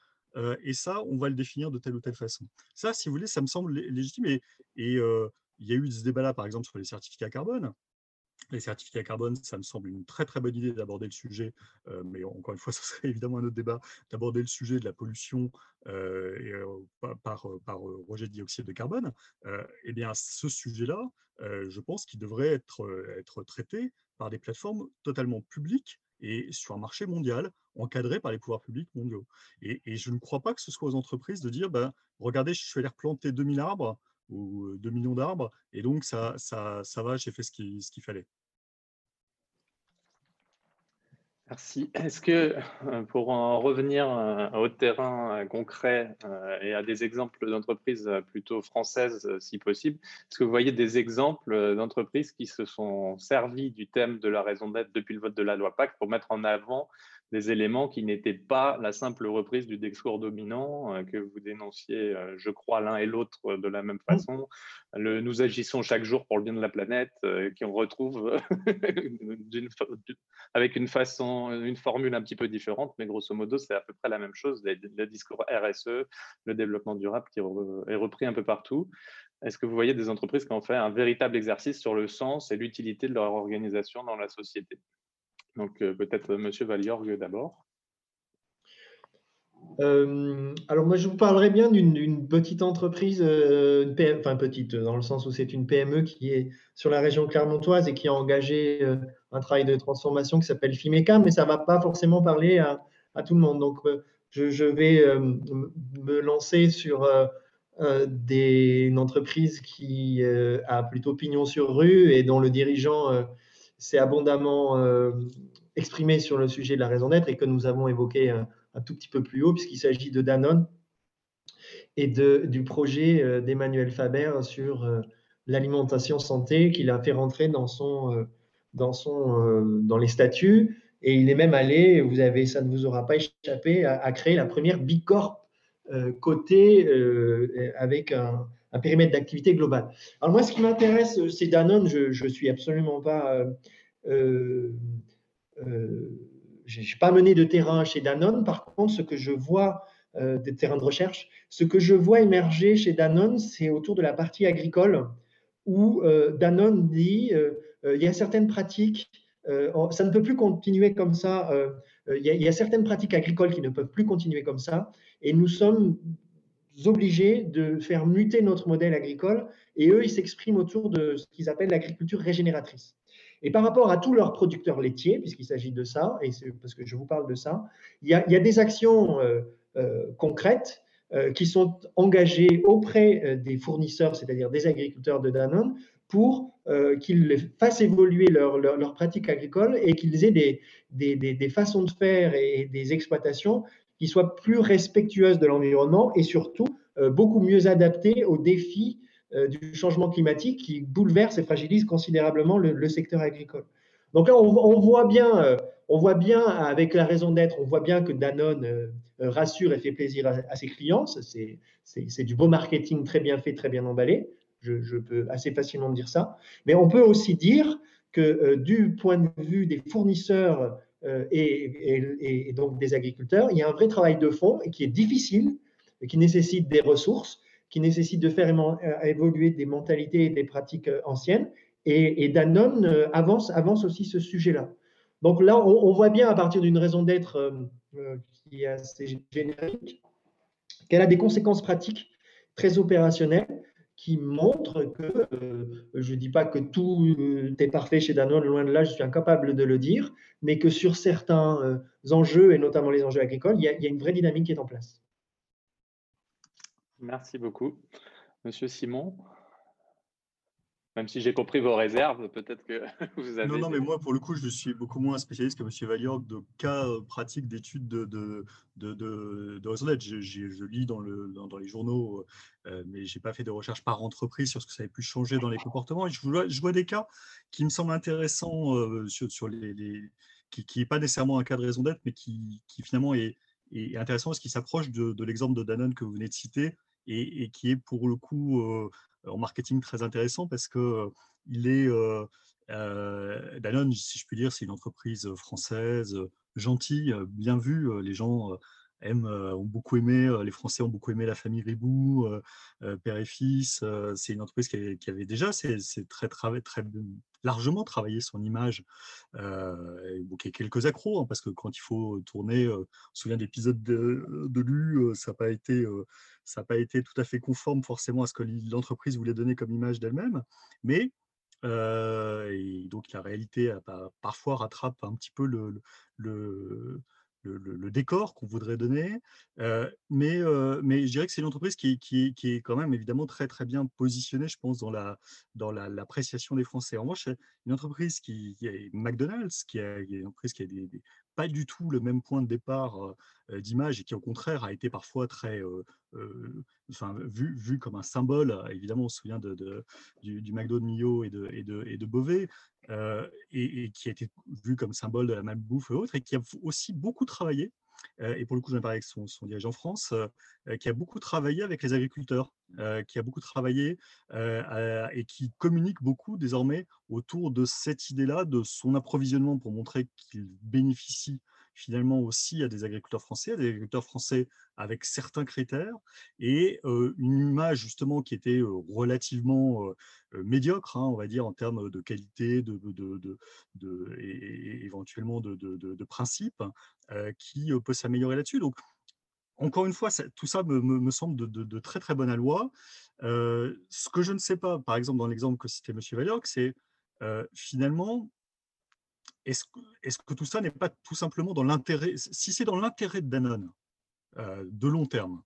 et ça, on va le définir de telle ou telle façon. Ça, si vous voulez, ça me semble légitime. Et, il y a eu ce débat-là, par exemple, sur les certificats carbone. Les certificats carbone, ça me semble une très très bonne idée d'aborder le sujet, mais encore une fois, ce serait évidemment un autre débat, d'aborder le sujet de la pollution par, par, rejet de dioxyde de carbone. eh bien, ce sujet-là, je pense qu'il devrait être, être traité par des plateformes totalement publiques et sur un marché mondial encadré par les pouvoirs publics mondiaux. Et, je ne crois pas que ce soit aux entreprises de dire, ben, regardez, je suis allé replanter 2000 arbres ou 2 millions d'arbres, et donc ça, ça, ça va, j'ai fait ce qu'il ce qu'il fallait. Merci. Est-ce que, euh, pour en revenir euh, au terrain euh, concret et à des exemples d'entreprises plutôt françaises, si possible, est-ce que vous voyez des exemples d'entreprises qui se sont servis du thème de la raison d'être depuis le vote de la loi PAC pour mettre en avant des éléments qui n'étaient pas la simple reprise du discours dominant euh, que vous dénonciez, euh, je crois, l'un et l'autre euh, de la même mmh. façon. Le, nous agissons chaque jour pour le bien de la planète, qui on retrouve avec une façon, une formule un petit peu différente, mais grosso modo, c'est à peu près la même chose. Le, discours RSE, le développement durable qui est repris un peu partout. Est-ce que vous voyez des entreprises qui ont fait un véritable exercice sur le sens et l'utilité de leur organisation dans la société? Donc euh, peut-être euh, Monsieur Valiorgue d'abord. Euh, alors moi, je vous parlerai bien d'une petite entreprise, enfin petite dans le sens où c'est une PME qui est sur la région clermontoise et qui a engagé un travail de transformation qui s'appelle Fimeca, mais ça ne va pas forcément parler à, tout le monde. Donc je, vais me lancer sur une entreprise qui a plutôt pignon sur rue et dont le dirigeant s'est abondamment euh, exprimé sur le sujet de la raison d'être et que nous avons évoqué un, tout petit peu plus haut, puisqu'il s'agit de Danone et de, du projet euh, d'Emmanuel Faber sur euh, l'alimentation santé qu'il a fait rentrer dans, son, dans, son, dans les statuts. Et il est même allé, vous avez, ça ne vous aura pas échappé, à, créer la première Bicorp cotée avec un, un périmètre d'activité global. Alors moi, ce qui m'intéresse, euh, c'est Danone. Je ne suis absolument pas... Euh, euh, je n'ai pas mené de terrain chez Danone. Par contre, ce que je vois des terrains de recherche, ce que je vois émerger chez Danone, c'est autour de la partie agricole où Danone dit il y a certaines pratiques, ça ne peut plus continuer comme ça. il, y a, certaines pratiques agricoles qui ne peuvent plus continuer comme ça. Et nous sommes obligés de faire muter notre modèle agricole et eux, ils s'expriment autour de ce qu'ils appellent l'agriculture régénératrice. Et par rapport à tous leurs producteurs laitiers, puisqu'il s'agit de ça, et c'est parce que je vous parle de ça, il y a, des actions euh, euh, concrètes euh, qui sont engagées auprès des fournisseurs, c'est-à-dire des agriculteurs de Danone, pour qu'ils fassent évoluer leurs leur, pratiques agricoles et qu'ils aient des, des, des, façons de faire et des exploitations qui soit plus respectueuse de l'environnement et surtout euh, beaucoup mieux adaptée aux défis euh, du changement climatique qui bouleverse et fragilise considérablement le, secteur agricole. Donc là, on, voit bien, euh, on voit bien avec la raison d'être, on voit bien que Danone rassure et fait plaisir à, ses clients. C'est du beau marketing très bien fait, très bien emballé. Je, je, peux assez facilement dire ça. Mais on peut aussi dire que du point de vue des fournisseurs et, et, donc des agriculteurs, il y a un vrai travail de fond qui est difficile, qui nécessite des ressources, qui nécessite de faire évoluer des mentalités et des pratiques anciennes. Et, Danone avance aussi ce sujet-là. Donc là, on, voit bien à partir d'une raison d'être qui est assez générique, qu'elle a des conséquences pratiques très opérationnelles qui montrent que, euh, je ne dis pas que tout euh, est parfait chez Danone, loin de là, je suis incapable de le dire, mais que sur certains euh, enjeux, et notamment les enjeux agricoles, il y, a, une vraie dynamique qui est en place. Merci beaucoup. Monsieur Simon même si j'ai compris vos réserves, peut-être que vous avez. Non, non, mais moi, pour le coup, je suis beaucoup moins spécialiste que M. Valliorg de cas euh, pratiques d'études de, de, de, de, Je, je, lis dans, le, dans, les journaux, euh, mais je n'ai pas fait de recherche par entreprise sur ce que ça avait pu changer dans les comportements. Et je, vois, je vois des cas qui me semblent intéressants euh, sur, sur, les. qui n'est pas nécessairement un cas de raison d'être, mais qui, qui finalement est, est, intéressant parce qu'il s'approche de, l'exemple de Danone que vous venez de citer et, qui est pour le coup en marketing très intéressant parce que il est Danone, si je puis dire, c'est une entreprise française gentille, bien vue. Les gens aiment, ont beaucoup aimé, les Français ont beaucoup aimé la famille Ribou, père et fils. c'est une entreprise qui, avait déjà c'est très, très, très largement travaillé son image. Euh, a quelques accros, hein, parce que quand il faut tourner, on se souvient d'épisodes de, de l'U, ça n'a pas été pas été tout à fait conforme forcément à ce que l'entreprise voulait donner comme image d'elle-même, mais donc la réalité parfois rattrape un petit peu le, le, le, décor qu'on voudrait donner. mais, mais je dirais que c'est une entreprise qui, qui, qui, est quand même évidemment très très bien positionnée, je pense, dans la dans l'appréciation des Français. En revanche, une entreprise qui, est McDonald's, qui, est une entreprise qui a des, pas du tout le même point de départ d'image et qui au contraire a été parfois très enfin, vu, vu comme un symbole. Évidemment, on se souvient de, du, du, McDo de Millau et de, et de, et de Beauvais, et, qui a été vu comme symbole de la malbouffe et autres, et qui a aussi beaucoup travaillé et pour le coup, j'en ai parlé avec son, son dirigeant France, qui a beaucoup travaillé avec les agriculteurs, qui a beaucoup travaillé et qui communique beaucoup désormais autour de cette idée-là, de son approvisionnement pour montrer qu'il bénéficie finalement aussi à des agriculteurs français, à des agriculteurs français avec certains critères, et une image justement qui était relativement médiocre, hein, on va dire, en termes de qualité, de, de, de, et éventuellement de, de principe, qui peut s'améliorer là-dessus. Donc, encore une fois, tout ça me, me, semble de, très très bonne loi. ce que je ne sais pas, par exemple, dans l'exemple que citait M. Valioc, c'est finalement, est-ce que, tout ça n'est pas tout simplement dans l'intérêt, si c'est dans l'intérêt de Danone, euh, de long terme,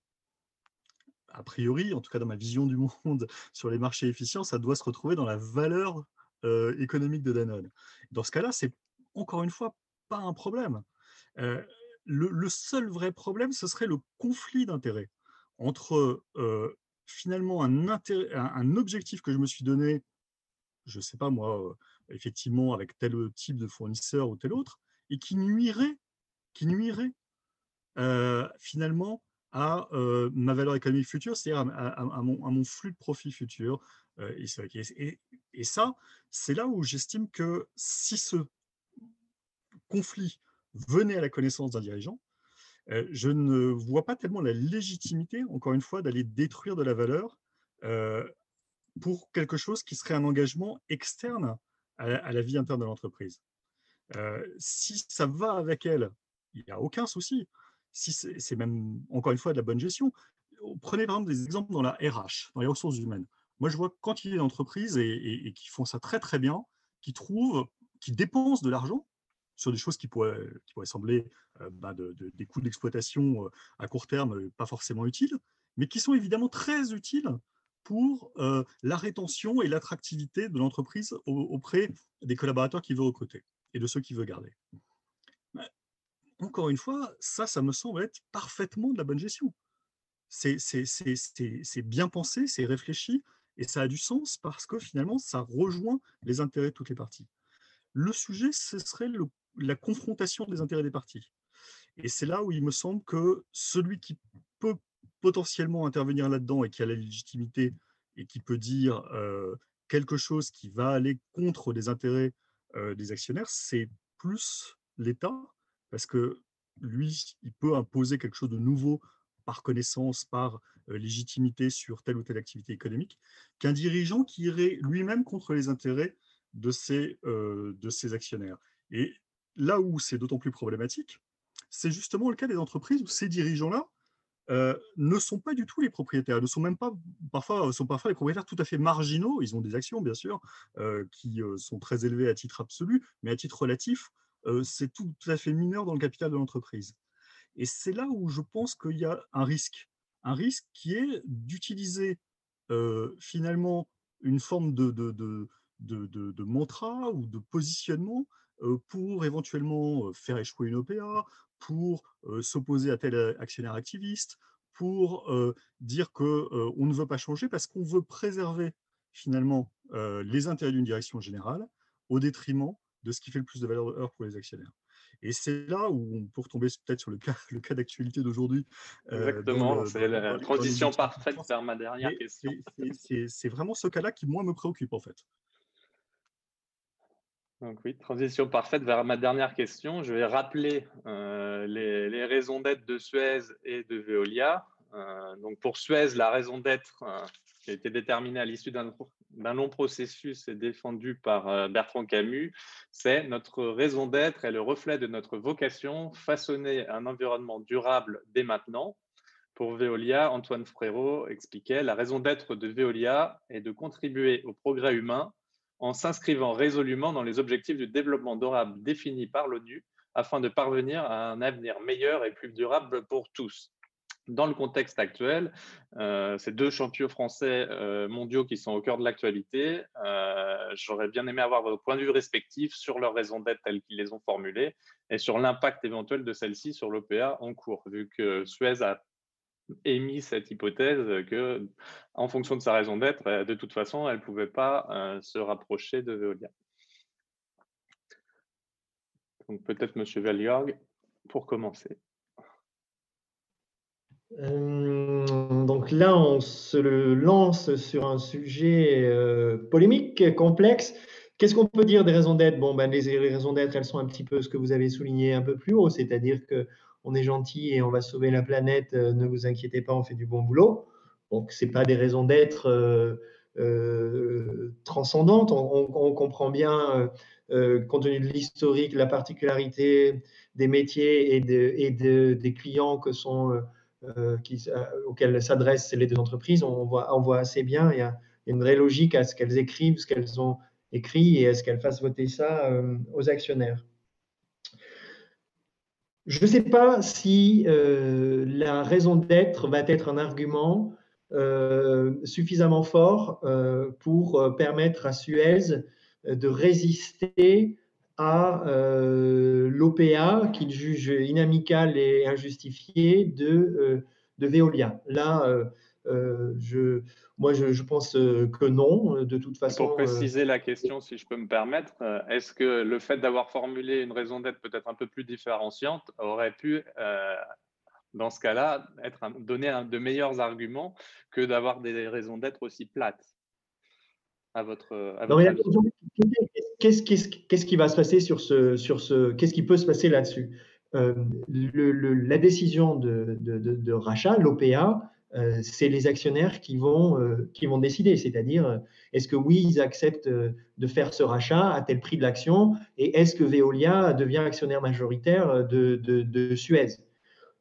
a priori, en tout cas dans ma vision du monde sur les marchés efficients, ça doit se retrouver dans la valeur euh, économique de Danone. Dans ce cas-là, c'est encore une fois pas un problème. Euh, le, seul vrai problème, ce serait le conflit d'intérêts entre finalement un, un, objectif que je me suis donné, je ne sais pas moi, effectivement avec tel type de fournisseur ou tel autre, et qui nuirait, qui nuirait finalement à ma valeur économique future, c'est-à-dire à, mon, flux de profit futur. et, ça, c'est là où j'estime que si ce conflit venait à la connaissance d'un dirigeant, je ne vois pas tellement la légitimité, encore une fois, d'aller détruire de la valeur pour quelque chose qui serait un engagement externe à, la vie interne de l'entreprise. Euh, si ça va avec elle, il n'y a aucun souci. Si c'est même, encore une fois, de la bonne gestion. Prenez par exemple des exemples dans la RH, dans les ressources humaines. Moi, je vois quantité d'entreprises et, et, qui font ça très très bien, qui trouvent, qui dépensent de l'argent sur des choses qui pourraient, qui pourraient sembler euh, bah, de, des coûts d'exploitation euh, à court terme pas forcément utiles, mais qui sont évidemment très utiles pour euh, la rétention et l'attractivité de l'entreprise auprès des collaborateurs qui veut recruter et de ceux qui veut garder. encore une fois, ça, ça me semble être parfaitement de la bonne gestion. C'est bien pensé, c'est réfléchi, et ça a du sens parce que finalement, ça rejoint les intérêts de toutes les parties. Le sujet, ce serait la confrontation des intérêts des parties. Et c'est là où il me semble que celui qui peut potentiellement intervenir là-dedans et qui a la légitimité et qui peut dire quelque chose qui va aller contre les intérêts des actionnaires, c'est plus l'État, parce que lui, il peut imposer quelque chose de nouveau par connaissance, par légitimité sur telle ou telle activité économique, qu'un dirigeant qui irait lui-même contre les intérêts de ses, de ses actionnaires. Et là où c'est d'autant plus problématique, c'est justement le cas des entreprises où ces dirigeants-là ne sont pas du tout les propriétaires, ne sont même pas parfois sont parfois les propriétaires tout à fait marginaux. Ils ont des actions bien sûr qui sont très élevées à titre absolu, mais à titre relatif, c'est tout, à fait mineur dans le capital de l'entreprise. Et c'est là où je pense qu'il y a un risque, un risque qui est d'utiliser finalement une forme de, de, de, de, mantra ou de positionnement pour éventuellement faire échouer une OPA, pour s'opposer à tel actionnaire activiste, pour dire qu'on ne veut pas changer parce qu'on veut préserver finalement les intérêts d'une direction générale au détriment de ce qui fait le plus de valeur pour les actionnaires. Et c'est là où on peut retomber peut-être sur le cas, le cas d'actualité d'aujourd'hui. Exactement, c'est la transition parfaite vers ma dernière question. C'est vraiment ce cas-là qui, moi, me préoccupe en fait. Donc oui, transition parfaite vers ma dernière question. Je vais rappeler euh, les, raisons d'être de Suez et de Veolia. Euh, donc pour Suez, la raison d'être euh, qui a été déterminée à l'issue d'un long processus et défendue par Bertrand Camus, c'est notre raison d'être et le reflet de notre vocation, façonner un environnement durable dès maintenant. Pour Veolia, Antoine Frérot expliquait, la raison d'être de Veolia est de contribuer au progrès humain en s'inscrivant résolument dans les objectifs du développement durable définis par l'ONU afin de parvenir à un avenir meilleur et plus durable pour tous. Dans le contexte actuel, euh, ces deux champions français euh, mondiaux qui sont au cœur de l'actualité, euh, j'aurais bien aimé avoir vos points de vue respectifs sur leurs raisons d'être telles qu'ils les ont formulées et sur l'impact éventuel de celles-ci sur l'OPA en cours, vu que Suez a émis cette hypothèse que, en fonction de sa raison d'être, euh, de toute façon, elle ne pouvait pas euh, se rapprocher de Veolia. Donc peut-être M. Veljorg, pour commencer. Euh, donc là, on se lance sur un sujet polémique, complexe. Qu'est-ce qu'on peut dire des raisons d'être? Bon, ben, les raisons d'être, elles sont un petit peu ce que vous avez souligné un peu plus haut, c'est-à-dire que on est gentil et on va sauver la planète, euh, ne vous inquiétez pas, on fait du bon boulot. Donc, ce pas des raisons d'être euh, euh, transcendantes. On, comprend bien, compte tenu de l'historique, la particularité des métiers et, des clients auxquels s'adressent les deux entreprises. On voit assez bien, il y, a, une vraie logique à ce qu'elles écrivent, ce qu'elles ont écrit et à ce qu'elles fassent voter ça aux actionnaires. Je ne sais pas si euh, la raison d'être va être un argument euh, suffisamment fort euh, pour permettre à Suez de résister à l'OPA qu'il juge inamical et injustifié de, de Veolia. Là, je, moi, je, pense euh, que non, euh, de toute façon. Pour euh, préciser la question, si je peux me permettre, est-ce que le fait d'avoir formulé une raison d'être peut-être un peu plus différenciante aurait pu, dans ce cas-là, être donner un, de meilleurs arguments que d'avoir des raisons d'être aussi plates à votre, Qu'est-ce qui va se passer sur ce, sur ce qu'est-ce qui peut se passer là-dessus? La décision de, de, de rachat, l'OPA, euh, c'est les actionnaires qui vont, euh, qui vont décider. C'est-à-dire, euh, est-ce que oui, ils acceptent de faire ce rachat à tel prix de l'action et est-ce que Veolia devient actionnaire majoritaire de, Suez?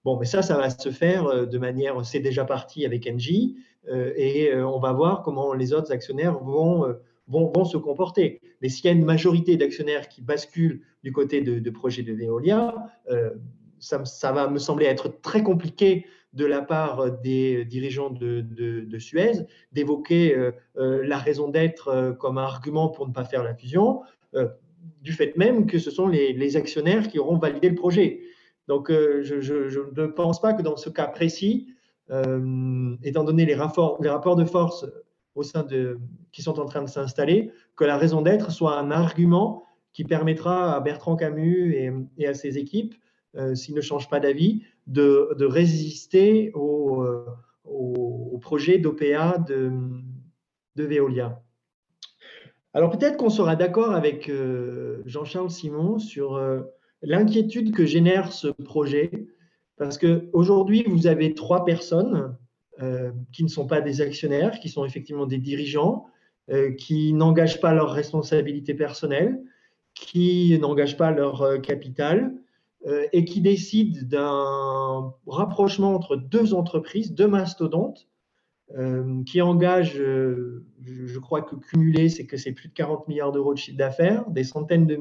Bon, mais ça, ça va se faire de manière, c'est déjà parti avec Engie et on va voir comment les autres actionnaires vont, vont, se comporter. Mais s'il y a une majorité d'actionnaires qui basculent du côté de, projet de Veolia, ça, va me sembler être très compliqué de la part des dirigeants de, Suez d'évoquer euh, euh, la raison d'être euh, comme argument pour ne pas faire la fusion, du fait même que ce sont les, actionnaires qui auront validé le projet. Donc, je, ne pense pas que dans ce cas précis, étant donné les rapports, les rapports de force au sein de, qui sont en train de s'installer, que la raison d'être soit un argument qui permettra à Bertrand Camus et, à ses équipes, s'ils ne changent pas d'avis, de, résister euh, au, projet d'OPA de, Veolia. Alors peut-être qu'on sera d'accord avec Jean-Charles Simon sur l'inquiétude que génère ce projet, parce qu'aujourd'hui, vous avez trois personnes qui ne sont pas des actionnaires, qui sont effectivement des dirigeants, qui n'engagent pas leur responsabilité personnelle, qui n'engagent pas leur capital, euh, et qui décide d'un rapprochement entre deux entreprises, deux mastodontes, euh, qui engagent, euh, je crois que cumulé, c'est que c'est plus de 40 milliards d'euros de chiffre d'affaires, des centaines de,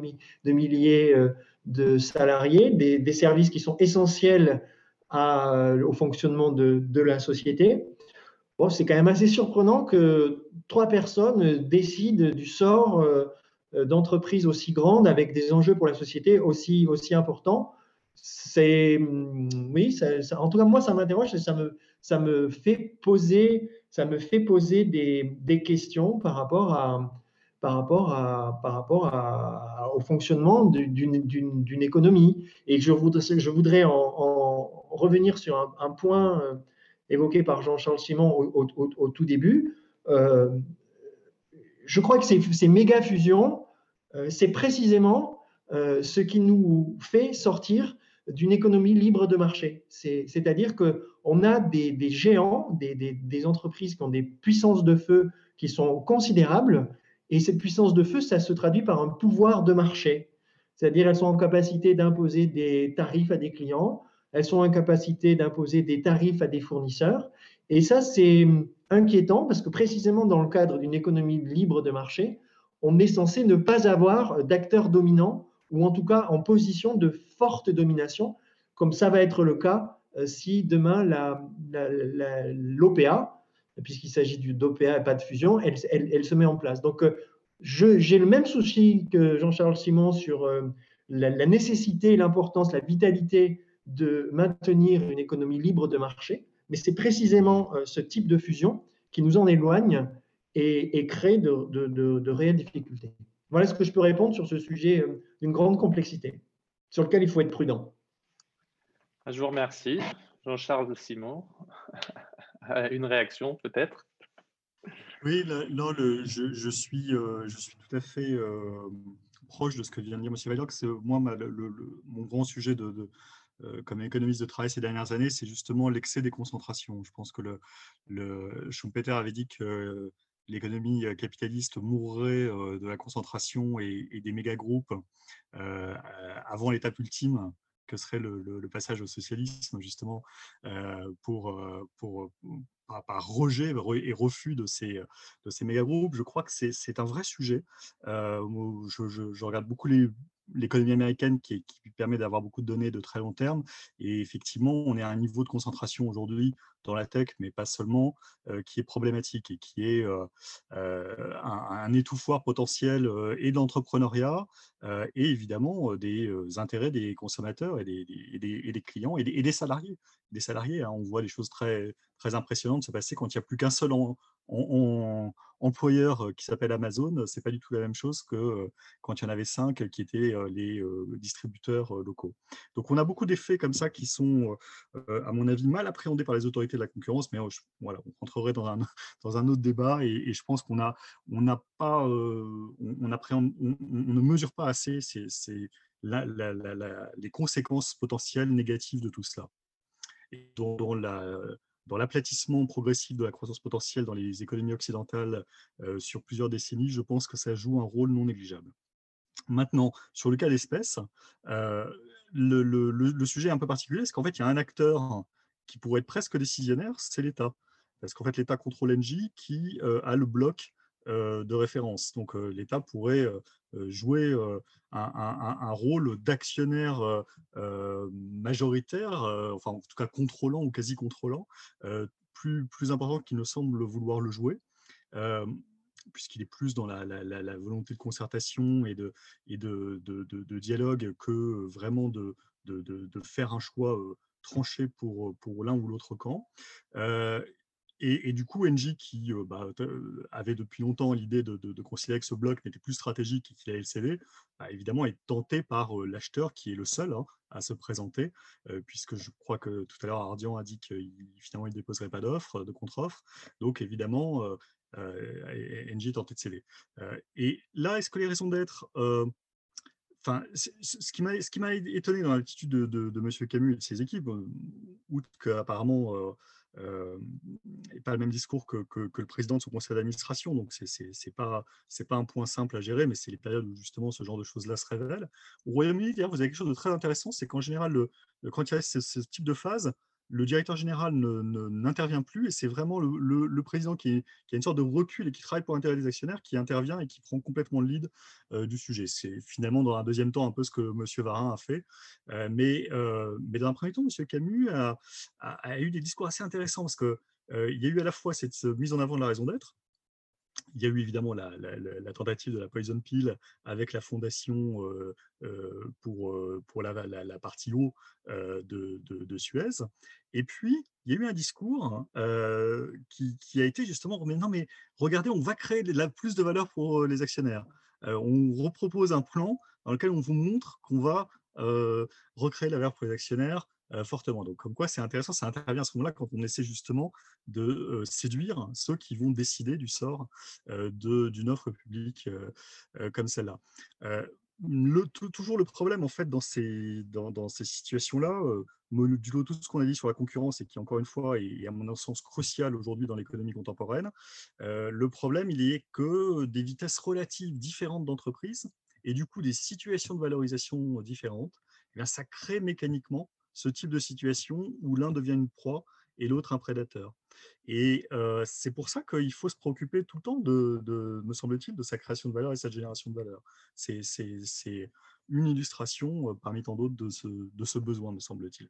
milliers de salariés, des, services qui sont essentiels au fonctionnement de, la société. Bon, c'est quand même assez surprenant que trois personnes décident du sort d'entreprises aussi grandes avec des enjeux pour la société aussi, aussi importants c'est mm, oui, en tout cas moi ça m'interroge et ça me, ça me fait poser, ça me fait poser des, des questions par rapport à par rapport à par rapport à, au fonctionnement d'une économie et je voudrais je voudrais en, revenir sur un, point euh, évoqué par Jean-Charles Simon au, tout début. Euh, je crois que ces, ces méga fusions, euh, c'est précisément ce qui nous fait sortir d'une économie libre de marché. C'est-à-dire qu'on a des, géants, des, entreprises qui ont des puissances de feu qui sont considérables, et cette puissance de feu, ça se traduit par un pouvoir de marché. C'est-à-dire elles sont en capacité d'imposer des tarifs à des clients, elles sont en capacité d'imposer des tarifs à des fournisseurs, et ça c'est inquiétant parce que précisément dans le cadre d'une économie libre de marché, on est censé ne pas avoir d'acteurs dominants ou en tout cas en position de forte domination, comme ça va être le cas euh, si demain l'OPA, puisqu'il s'agit d'OPA et pas de fusion, elle, se met en place. Donc, euh, j'ai le même souci que Jean-Charles Simon sur euh, la, nécessité, l'importance, la vitalité de maintenir une économie libre de marché, mais c'est précisément ce type de fusion qui nous en éloigne et, crée de réelles difficultés. Voilà ce que je peux répondre sur ce sujet euh, d'une grande complexité, sur lequel il faut être prudent. Je vous remercie. Jean-Charles Simon, une réaction peut-être? Oui, non, le, je, suis, euh, je suis tout à fait euh, proche de ce que vient de dire M. Vallier. C'est moi mon grand sujet de, comme économiste de travail ces dernières années, c'est justement l'excès des concentrations. Je pense que le, le Schumpeter avait dit que l'économie capitaliste mourrait de la concentration et, des méga-groupes avant l'étape ultime que serait le, passage au socialisme, justement, pour, pour, par, rejet et refus de ces, de méga-groupes. Je crois que c'est un vrai sujet. je, regarde beaucoup l'économie américaine qui, permet d'avoir beaucoup de données de très long terme. Et effectivement, on est à un niveau de concentration aujourd'hui dans la tech, mais pas seulement, euh, qui est problématique et qui est euh, euh, un, étouffoir potentiel et de l'entrepreneuriat et évidemment des intérêts des consommateurs et des, clients et des, salariés. Des salariés, hein. on voit des choses très, très impressionnantes se passer quand il n'y a plus qu'un seul employeur qui s'appelle Amazon, c'est pas du tout la même chose que quand il y en avait cinq qui étaient les distributeurs locaux. Donc on a beaucoup d'effets comme ça qui sont, à mon avis, mal appréhendés par les autorités de la concurrence, mais voilà, on rentrerait dans un, dans un autre débat et, je pense qu'on a, on n'a pas, on, appréhende, on, ne mesure pas assez les conséquences potentielles négatives de tout cela. Et dans la, dans l'aplatissement progressif de la croissance potentielle dans les économies occidentales euh, sur plusieurs décennies, je pense que ça joue un rôle non négligeable. Maintenant, sur le cas d'espèce, euh, le, sujet est un peu particulier, parce qu'en fait, il y a un acteur qui pourrait être presque décisionnaire, c'est l'État. Parce qu'en fait, l'État contrôle NJ qui euh, a le bloc de référence. Donc, l'État pourrait euh, jouer euh, un, rôle d'actionnaire euh, majoritaire, enfin en tout cas contrôlant ou quasi contrôlant, plus, important qu'il ne semble vouloir le jouer puisqu'il est plus dans la, volonté de concertation et de, dialogue que vraiment de, faire un choix tranché pour, pour l'un ou l'autre camp. Et, du coup, Engie, qui bah, avait depuis longtemps l'idée de, considérer que ce bloc n'était plus stratégique et qu'il allait le céder, bah, évidemment est tenté par l'acheteur qui est le seul hein, à se présenter, puisque je crois que tout à l'heure Ardian a dit qu'il finalement il déposerait pas d'offre, de contre-offre. Donc évidemment, NG est en tête CV. et là, est-ce que les raisons d'être Enfin, ce qui m'a étonné dans l'attitude de, de, M. Camus et de ses équipes, outre qu'apparemment euh, et pas le même discours que, le président de son conseil d'administration. Donc, ce n'est pas, un point simple à gérer, mais c'est les périodes où justement ce genre de choses-là se révèlent. Au Royaume-Uni, vous avez quelque chose de très intéressant, c'est qu'en général, quand il y a ce type de phase, le directeur général n'intervient plus et c'est vraiment le, président qui, a une sorte de recul et qui travaille pour l'intérêt des actionnaires qui intervient et qui prend complètement le lead euh, du sujet. C'est finalement dans un deuxième temps un peu ce que M. Varin a fait. Euh, mais, euh, mais dans un premier temps, M. Camus a, eu des discours assez intéressants parce qu'il il y a eu à la fois cette mise en avant de la raison d'être, il y a eu évidemment la, tentative de la poison pill avec la fondation euh, euh, pour, euh, pour la, partie haut de, Suez. Et puis, il y a eu un discours qui, a été justement, mais non, mais regardez, on va créer la, plus de valeur pour les actionnaires. on repropose un plan dans lequel on vous montre qu'on va recréer la valeur pour les actionnaires, fortement. Donc, comme quoi, c'est intéressant, ça intervient à ce moment-là quand on essaie justement de euh, séduire ceux qui vont décider du sort euh, d'une offre publique comme celle-là. toujours le problème, en fait, dans ces, dans, ces situations-là, du lot tout ce qu'on a dit sur la concurrence et qui, encore une fois, est, à mon sens crucial aujourd'hui dans l'économie contemporaine, le problème, il est que des vitesses relatives différentes d'entreprises et du coup des situations de valorisation différentes, eh ça crée mécaniquement ce type de situation où l'un devient une proie et l'autre un prédateur. Et c'est pour ça qu'il faut se préoccuper tout le temps, de, me semble-t-il, de sa création de valeur et sa génération de valeur. C'est une illustration parmi tant d'autres de ce besoin, me semble-t-il.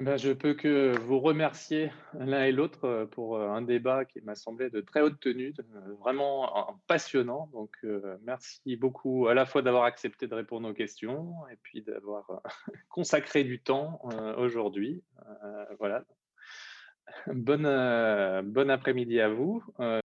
Eh ben, je peux que vous remercier l'un et l'autre euh, pour euh, un débat qui m'a semblé de très haute tenue, vraiment passionnant. Donc, euh, merci beaucoup à la fois d'avoir accepté de répondre aux questions et puis d'avoir consacré du temps aujourd'hui. Voilà. Bonne, bon après-midi à vous.